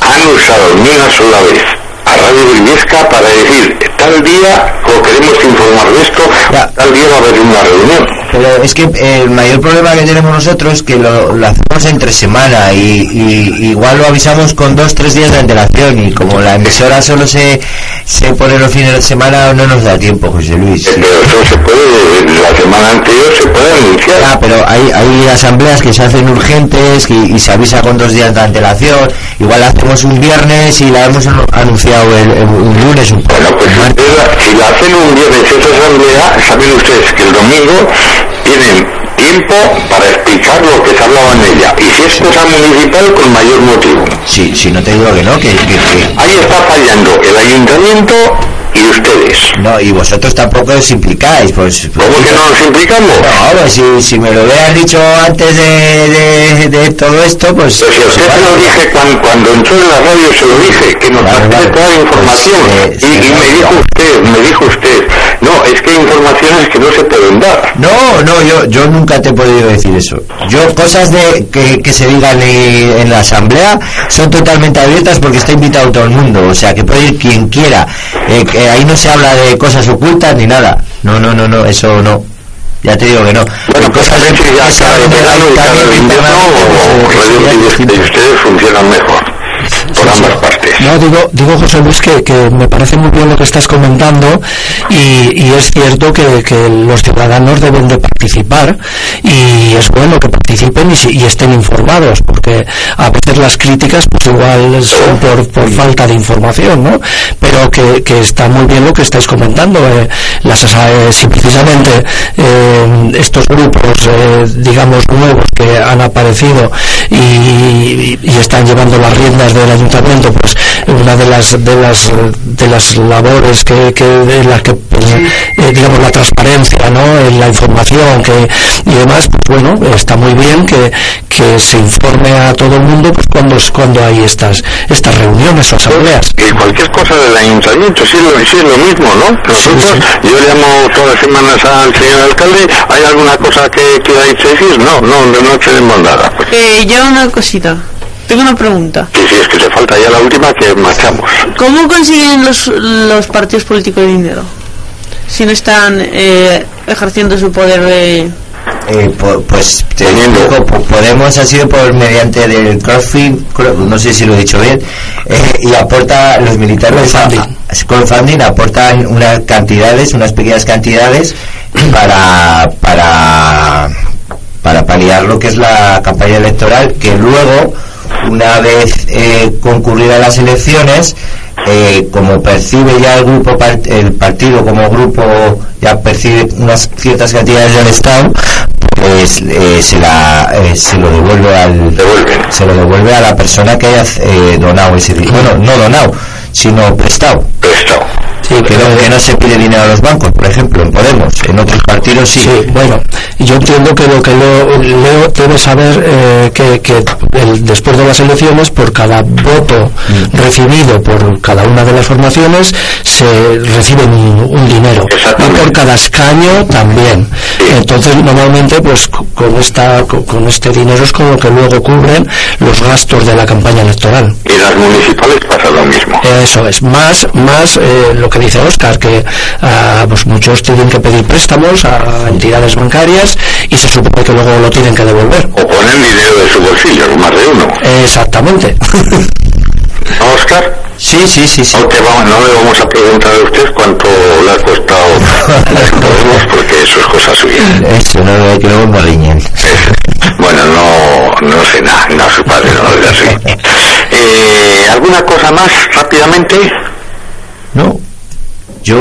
Speaker 1: han usado ni una sola vez a Radio Briviesca para decir tal día o queremos informar de esto,
Speaker 4: Ya.
Speaker 1: tal día va a haber una reunión.
Speaker 4: Pero es que eh, el mayor problema que tenemos nosotros es que lo, lo hacemos entre semana y, y igual lo avisamos con dos, tres días de antelación y como la emisora solo se, se pone los fines de semana no nos da tiempo, José Luis.
Speaker 1: Eh,
Speaker 4: sí.
Speaker 1: Pero eso se puede, la semana anterior se puede anunciar.
Speaker 4: Ya, pero hay, hay asambleas que se hacen urgentes y, y se avisa con dos días de antelación. Igual la hacemos un viernes y la hemos anu- anunciado el, el- un lunes, un
Speaker 1: Bueno, pues si la hacen un viernes esa asamblea, saben ustedes que el domingo tienen tiempo para explicar lo que se hablaba en ella. Y si es cosa municipal, con mayor motivo.
Speaker 4: Sí, sí, no te digo que no, que... que, que...
Speaker 1: Ahí está fallando el ayuntamiento y ustedes.
Speaker 4: No, y vosotros tampoco os implicáis, pues...
Speaker 1: ¿Cómo que no nos implicamos?
Speaker 4: No, pues si, si me lo hubieran dicho antes de, de, de todo esto, pues...
Speaker 1: Pues si
Speaker 4: pues
Speaker 1: usted lo dije cuando, cuando entró en la radio, se lo dije, que nos
Speaker 4: Claro,
Speaker 1: toda la información.
Speaker 4: Pues, eh,
Speaker 1: y, me dijo usted, me dijo usted, no, es que hay informaciones que no se pueden dar.
Speaker 4: No, no, yo, yo nunca te he podido decir eso. Yo, cosas de que, que se digan en la asamblea son totalmente abiertas porque está invitado todo el mundo. O sea, que puede ir quien quiera. Eh, que ahí no se habla de cosas ocultas ni nada. No, no, no, no, eso no. Ya te digo que no.
Speaker 1: Bueno, pues si ya
Speaker 4: se eso ya es
Speaker 1: Ustedes-
Speaker 4: distinto.
Speaker 1: ustedes funcionan mejor. Por
Speaker 3: Sí, sí.
Speaker 1: ambas partes.
Speaker 3: No, digo, digo José Luis que, que me parece muy bien lo que estás comentando y, y es cierto que, que los ciudadanos deben de participar y es bueno que participen y, y estén informados porque a veces las críticas pues igual son por, por falta de información, ¿no? Pero que, que está muy bien lo que estáis comentando. eh, las, eh, si precisamente eh, estos grupos, eh, digamos, nuevos que han aparecido y, y están llevando las riendas del ayuntamiento, pues una de las de las de las labores que, que de las que pues, eh, digamos la transparencia, ¿no? En la información que y demás, pues bueno, está muy bien que, que se informe a todo el mundo pues cuando cuando hay estas estas reuniones o asambleas.
Speaker 1: Y cualquier cosa del ayuntamiento, sí, lo- sí es lo mismo, ¿no? Nosotros, yo llamo todas las semanas al señor alcalde, ¿hay alguna cosa que queráis decir? No, no, no, no tenemos nada. Pues
Speaker 2: Eh, yo una cosita. Tengo una pregunta.
Speaker 1: que si es que te falta ya la última, que marchamos.
Speaker 2: ¿Cómo consiguen los, los partidos políticos dinero? Si no están eh, ejerciendo su poder de...
Speaker 4: Eh, po- pues te Podemos ha sido por mediante del crowdfunding, no sé si lo he dicho bien, eh, y aporta los militares
Speaker 3: crowdfunding
Speaker 4: aportan unas cantidades, unas pequeñas cantidades para para para paliar lo que es la campaña electoral que luego una vez eh, concurridas las elecciones eh, como percibe ya el grupo par- el partido como grupo ya percibe unas ciertas cantidades del Estado pues eh, se la eh, se lo devuelve al se lo devuelve a la persona que haya eh, donado ese dinero bueno no donado sino prestado
Speaker 1: Prestado.
Speaker 4: Que no, que no se pide dinero a los bancos por ejemplo en Podemos en otros partidos sí,
Speaker 3: Sí, bueno, yo entiendo que lo que Leo, Leo debe saber eh, que, que el- después de las elecciones, por cada voto recibido por cada una de las formaciones, se recibe un, un dinero. Y por cada escaño también. Entonces, normalmente, pues co- con, esta, co- con este dinero es con lo que luego cubren los gastos de la campaña electoral.
Speaker 1: Y las municipales pasa lo mismo.
Speaker 3: Eso es, más, más eh, lo que dice Oscar, que ah, pues muchos tienen que pedir préstamos a entidades bancarias y se supone que luego lo tienen que devolver.
Speaker 1: O ponen dinero de su bolsillo, más de uno.
Speaker 3: Exactamente.
Speaker 1: ¿No, Oscar?
Speaker 4: sí sí sí sí
Speaker 1: te vamos- no le vamos a preguntar a usted cuánto le ha costado las porque eso es cosa suya.
Speaker 4: eso no lo riñen
Speaker 1: Bueno, no, no sé nada, no, su padre no lo así. Eh, ¿Alguna cosa más rápidamente?
Speaker 4: no yo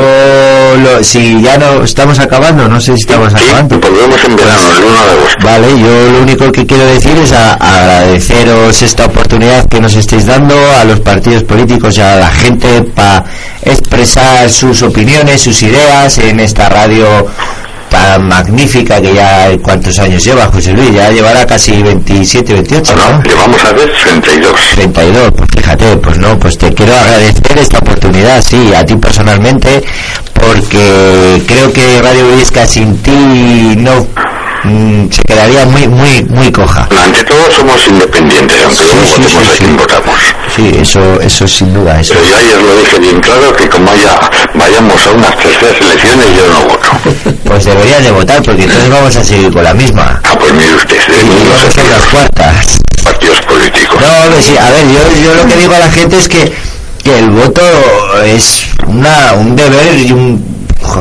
Speaker 4: lo, si ya no estamos acabando no sé si estamos
Speaker 1: Sí,
Speaker 4: acabando
Speaker 1: volvemos en verano, el 1 de agosto.
Speaker 4: Vale, yo lo único que quiero decir es a- agradeceros esta oportunidad que nos estáis dando a los partidos políticos y a la gente para expresar sus opiniones, sus ideas en esta radio tan magnífica que ya cuántos años lleva José Luis, ya llevará casi 27, 28,
Speaker 1: No, llevamos a ver 32.
Speaker 4: 32, pues fíjate, pues no, pues te quiero agradecer esta oportunidad, sí, a ti personalmente, porque creo que Radio Visca sin ti no mm, se quedaría muy, muy, muy coja.
Speaker 1: Ante todo somos independientes, aunque
Speaker 4: Sí,
Speaker 1: luego
Speaker 4: sí,
Speaker 1: votemos
Speaker 4: sí,
Speaker 1: a
Speaker 4: sí.
Speaker 1: quien votamos.
Speaker 4: Sí, eso, eso sin duda, eso.
Speaker 1: Pero yo ayer lo dije bien claro que como haya, vayamos a unas terceras elecciones yo no voto.
Speaker 4: Pues deberías de votar, porque entonces vamos a seguir con la misma.
Speaker 1: Ah, pues mire usted, de
Speaker 4: hacer las cuartas.
Speaker 1: partidos políticos.
Speaker 4: No, hombre, sí, a ver, yo, yo lo que digo a la gente es que, que el voto es una, un deber y un...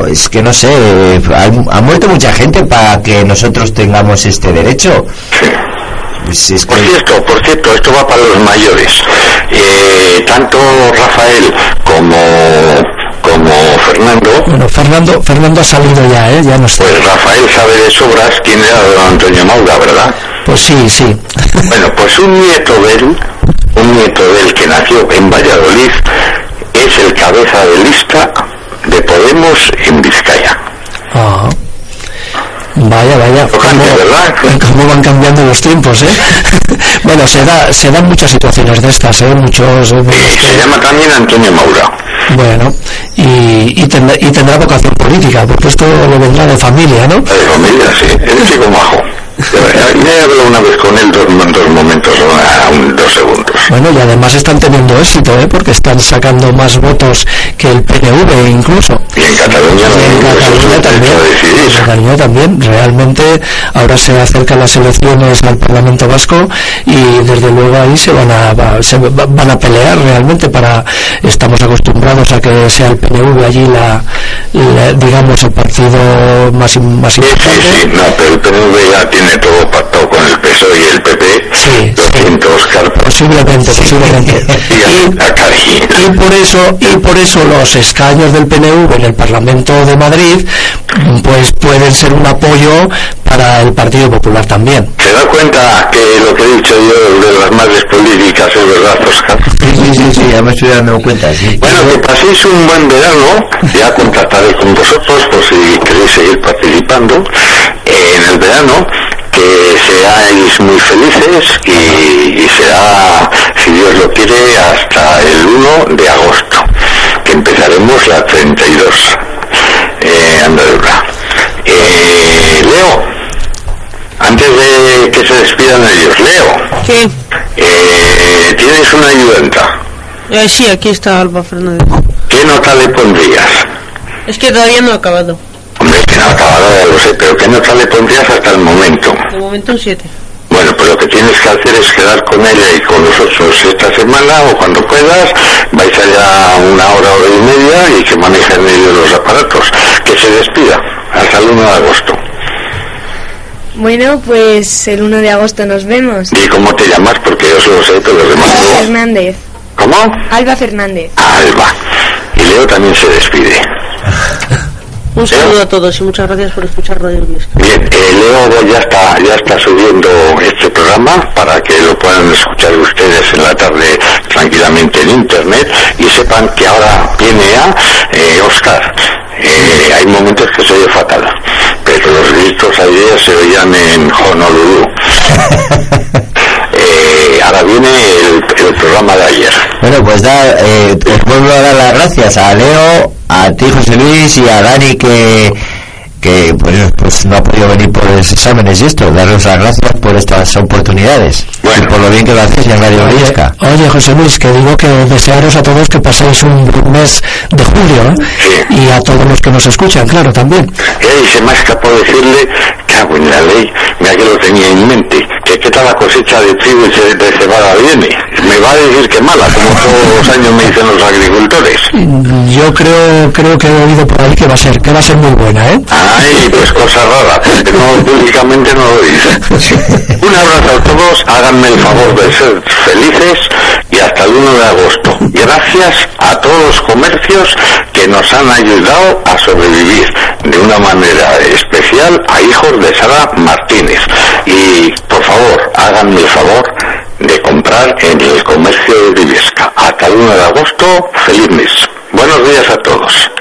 Speaker 4: Es que no sé, ha, ha muerto mucha gente para que nosotros tengamos este derecho. Pues es
Speaker 1: Por cierto, por cierto, esto va para los mayores. Eh, tanto Rafael como, como como Fernando.
Speaker 3: Bueno, Fernando, Fernando ha salido ya, ¿eh? Ya no está.
Speaker 1: Pues Rafael sabe de sobras quién era don Antonio Maura, ¿verdad?
Speaker 3: Pues sí, sí.
Speaker 1: Bueno, pues un nieto de él, un nieto de él que nació en Valladolid, es el cabeza de lista de Podemos en Vizcaya.
Speaker 3: Ah. Vaya, vaya. Cómo van cambiando los tiempos, ¿eh? bueno, se, da, se dan muchas situaciones de estas, ¿eh? Muchos... eh,
Speaker 1: Eh, se llama también Antonio Maura.
Speaker 3: Bueno, y, y, tendrá, y tendrá vocación política, porque esto le vendrá de familia, ¿no?
Speaker 1: De familia, sí. Es un chico majo. He hablado una vez con él dos, dos momentos, una- dos segundos.
Speaker 3: Bueno, y además están teniendo éxito, ¿eh? Porque están sacando más votos que el PNV incluso.
Speaker 1: Y en Cataluña,
Speaker 3: Y en también,
Speaker 1: decidir.
Speaker 3: en Cataluña también, realmente ahora se acercan las elecciones al Parlamento Vasco y desde luego ahí se van a se va- van a pelear realmente para estamos acostumbrados a que sea el PNV allí la, la- digamos el partido más más
Speaker 1: Sí, sí,
Speaker 3: importante.
Speaker 1: sí, no, pero el PNV ya tiene todo pactado con el PSOE y el PP.
Speaker 3: Sí,
Speaker 1: Lo
Speaker 3: sí.
Speaker 1: siento, Oscar.
Speaker 3: Posiblemente, posiblemente.
Speaker 1: Y
Speaker 3: y por eso y por eso los escaños del PNV en el Parlamento de Madrid pues pueden ser un apoyo para el Partido Popular también.
Speaker 1: ¿Se da cuenta que lo que he dicho yo de las madres políticas es verdad, Oscar?
Speaker 4: Sí, sí, sí, ya me estoy dando cuenta, sí.
Speaker 1: Bueno, que paséis un buen verano. Ya contactaré con vosotros por si queréis seguir participando en el verano. Que seáis muy felices y, y será, si Dios lo quiere, hasta el 1 de agosto, que empezaremos la 32 eh, andadura. Eh, Leo, antes de que se despidan ellos, Leo,
Speaker 2: ¿Qué?
Speaker 1: eh, tienes una ayudanta.
Speaker 2: Eh, sí, aquí está Alba Fernández.
Speaker 1: ¿Qué nota le pondrías?
Speaker 2: Es que todavía no ha acabado.
Speaker 1: Hombre, que no ha acabado, ya lo sé, pero ¿qué nota le pondrías hasta el momento?
Speaker 2: De momento un 7.
Speaker 1: Bueno, pues lo que tienes que hacer es quedar con ella y con nosotros esta semana o cuando puedas, vais allá una hora, hora y media y que manejen ellos los aparatos. Que se despida hasta el 1 de agosto.
Speaker 6: Bueno, pues el 1 de agosto nos vemos.
Speaker 1: ¿Y cómo te llamas? Porque yo solo sé, pero los demás
Speaker 6: Alba. Fernández.
Speaker 1: ¿Cómo?
Speaker 6: Alba Fernández.
Speaker 1: Alba. Y Leo también se despide.
Speaker 2: Un saludo a todos y muchas gracias por escuchar Radio Viesca.
Speaker 1: Bien, eh, Leo ya está, ya está subiendo este programa para que lo puedan escuchar ustedes en la tarde tranquilamente en internet y sepan que ahora viene a eh, Oscar. Eh, hay momentos que se oye fatal, pero los gritos ayer se oían en Honolulu. Eh, ahora viene el, el programa de ayer.
Speaker 4: Bueno, pues da, eh, os vuelvo a dar las gracias a Leo, a ti José Luis y a Dani que, que pues, pues no ha podido venir por los exámenes y esto. Daros las gracias por estas oportunidades
Speaker 1: Bueno.
Speaker 4: y por lo bien que lo hacéis en Radio Viesca.
Speaker 3: Oye, José Luis, que digo que desearos a todos que paséis un buen mes de julio, ¿eh?
Speaker 1: Sí.
Speaker 3: Y a todos los que nos escuchan, claro, también.
Speaker 1: Eh, y se me ha escapado decirle, cago en la ley, mira que lo tenía en mente, que qué tal la cosecha de trigo y ce- de cebada viene. Me va a decir que mala, como todos los años me dicen los agricultores.
Speaker 3: Yo creo creo que he oído por ahí que va a ser que va a ser muy buena, ¿eh?
Speaker 1: Ay, pues cosa rara, no, públicamente no lo dice. Un abrazo a todos, háganme el favor de ser felices y hasta el 1 de agosto. Gracias a todos los comercios que nos han ayudado a sobrevivir de una manera especial a hijos de Sara Martínez. Y por favor, háganme el favor de comprar en el comercio de Viviesca. Hasta el 1 de agosto, feliz mes. Buenos días a todos.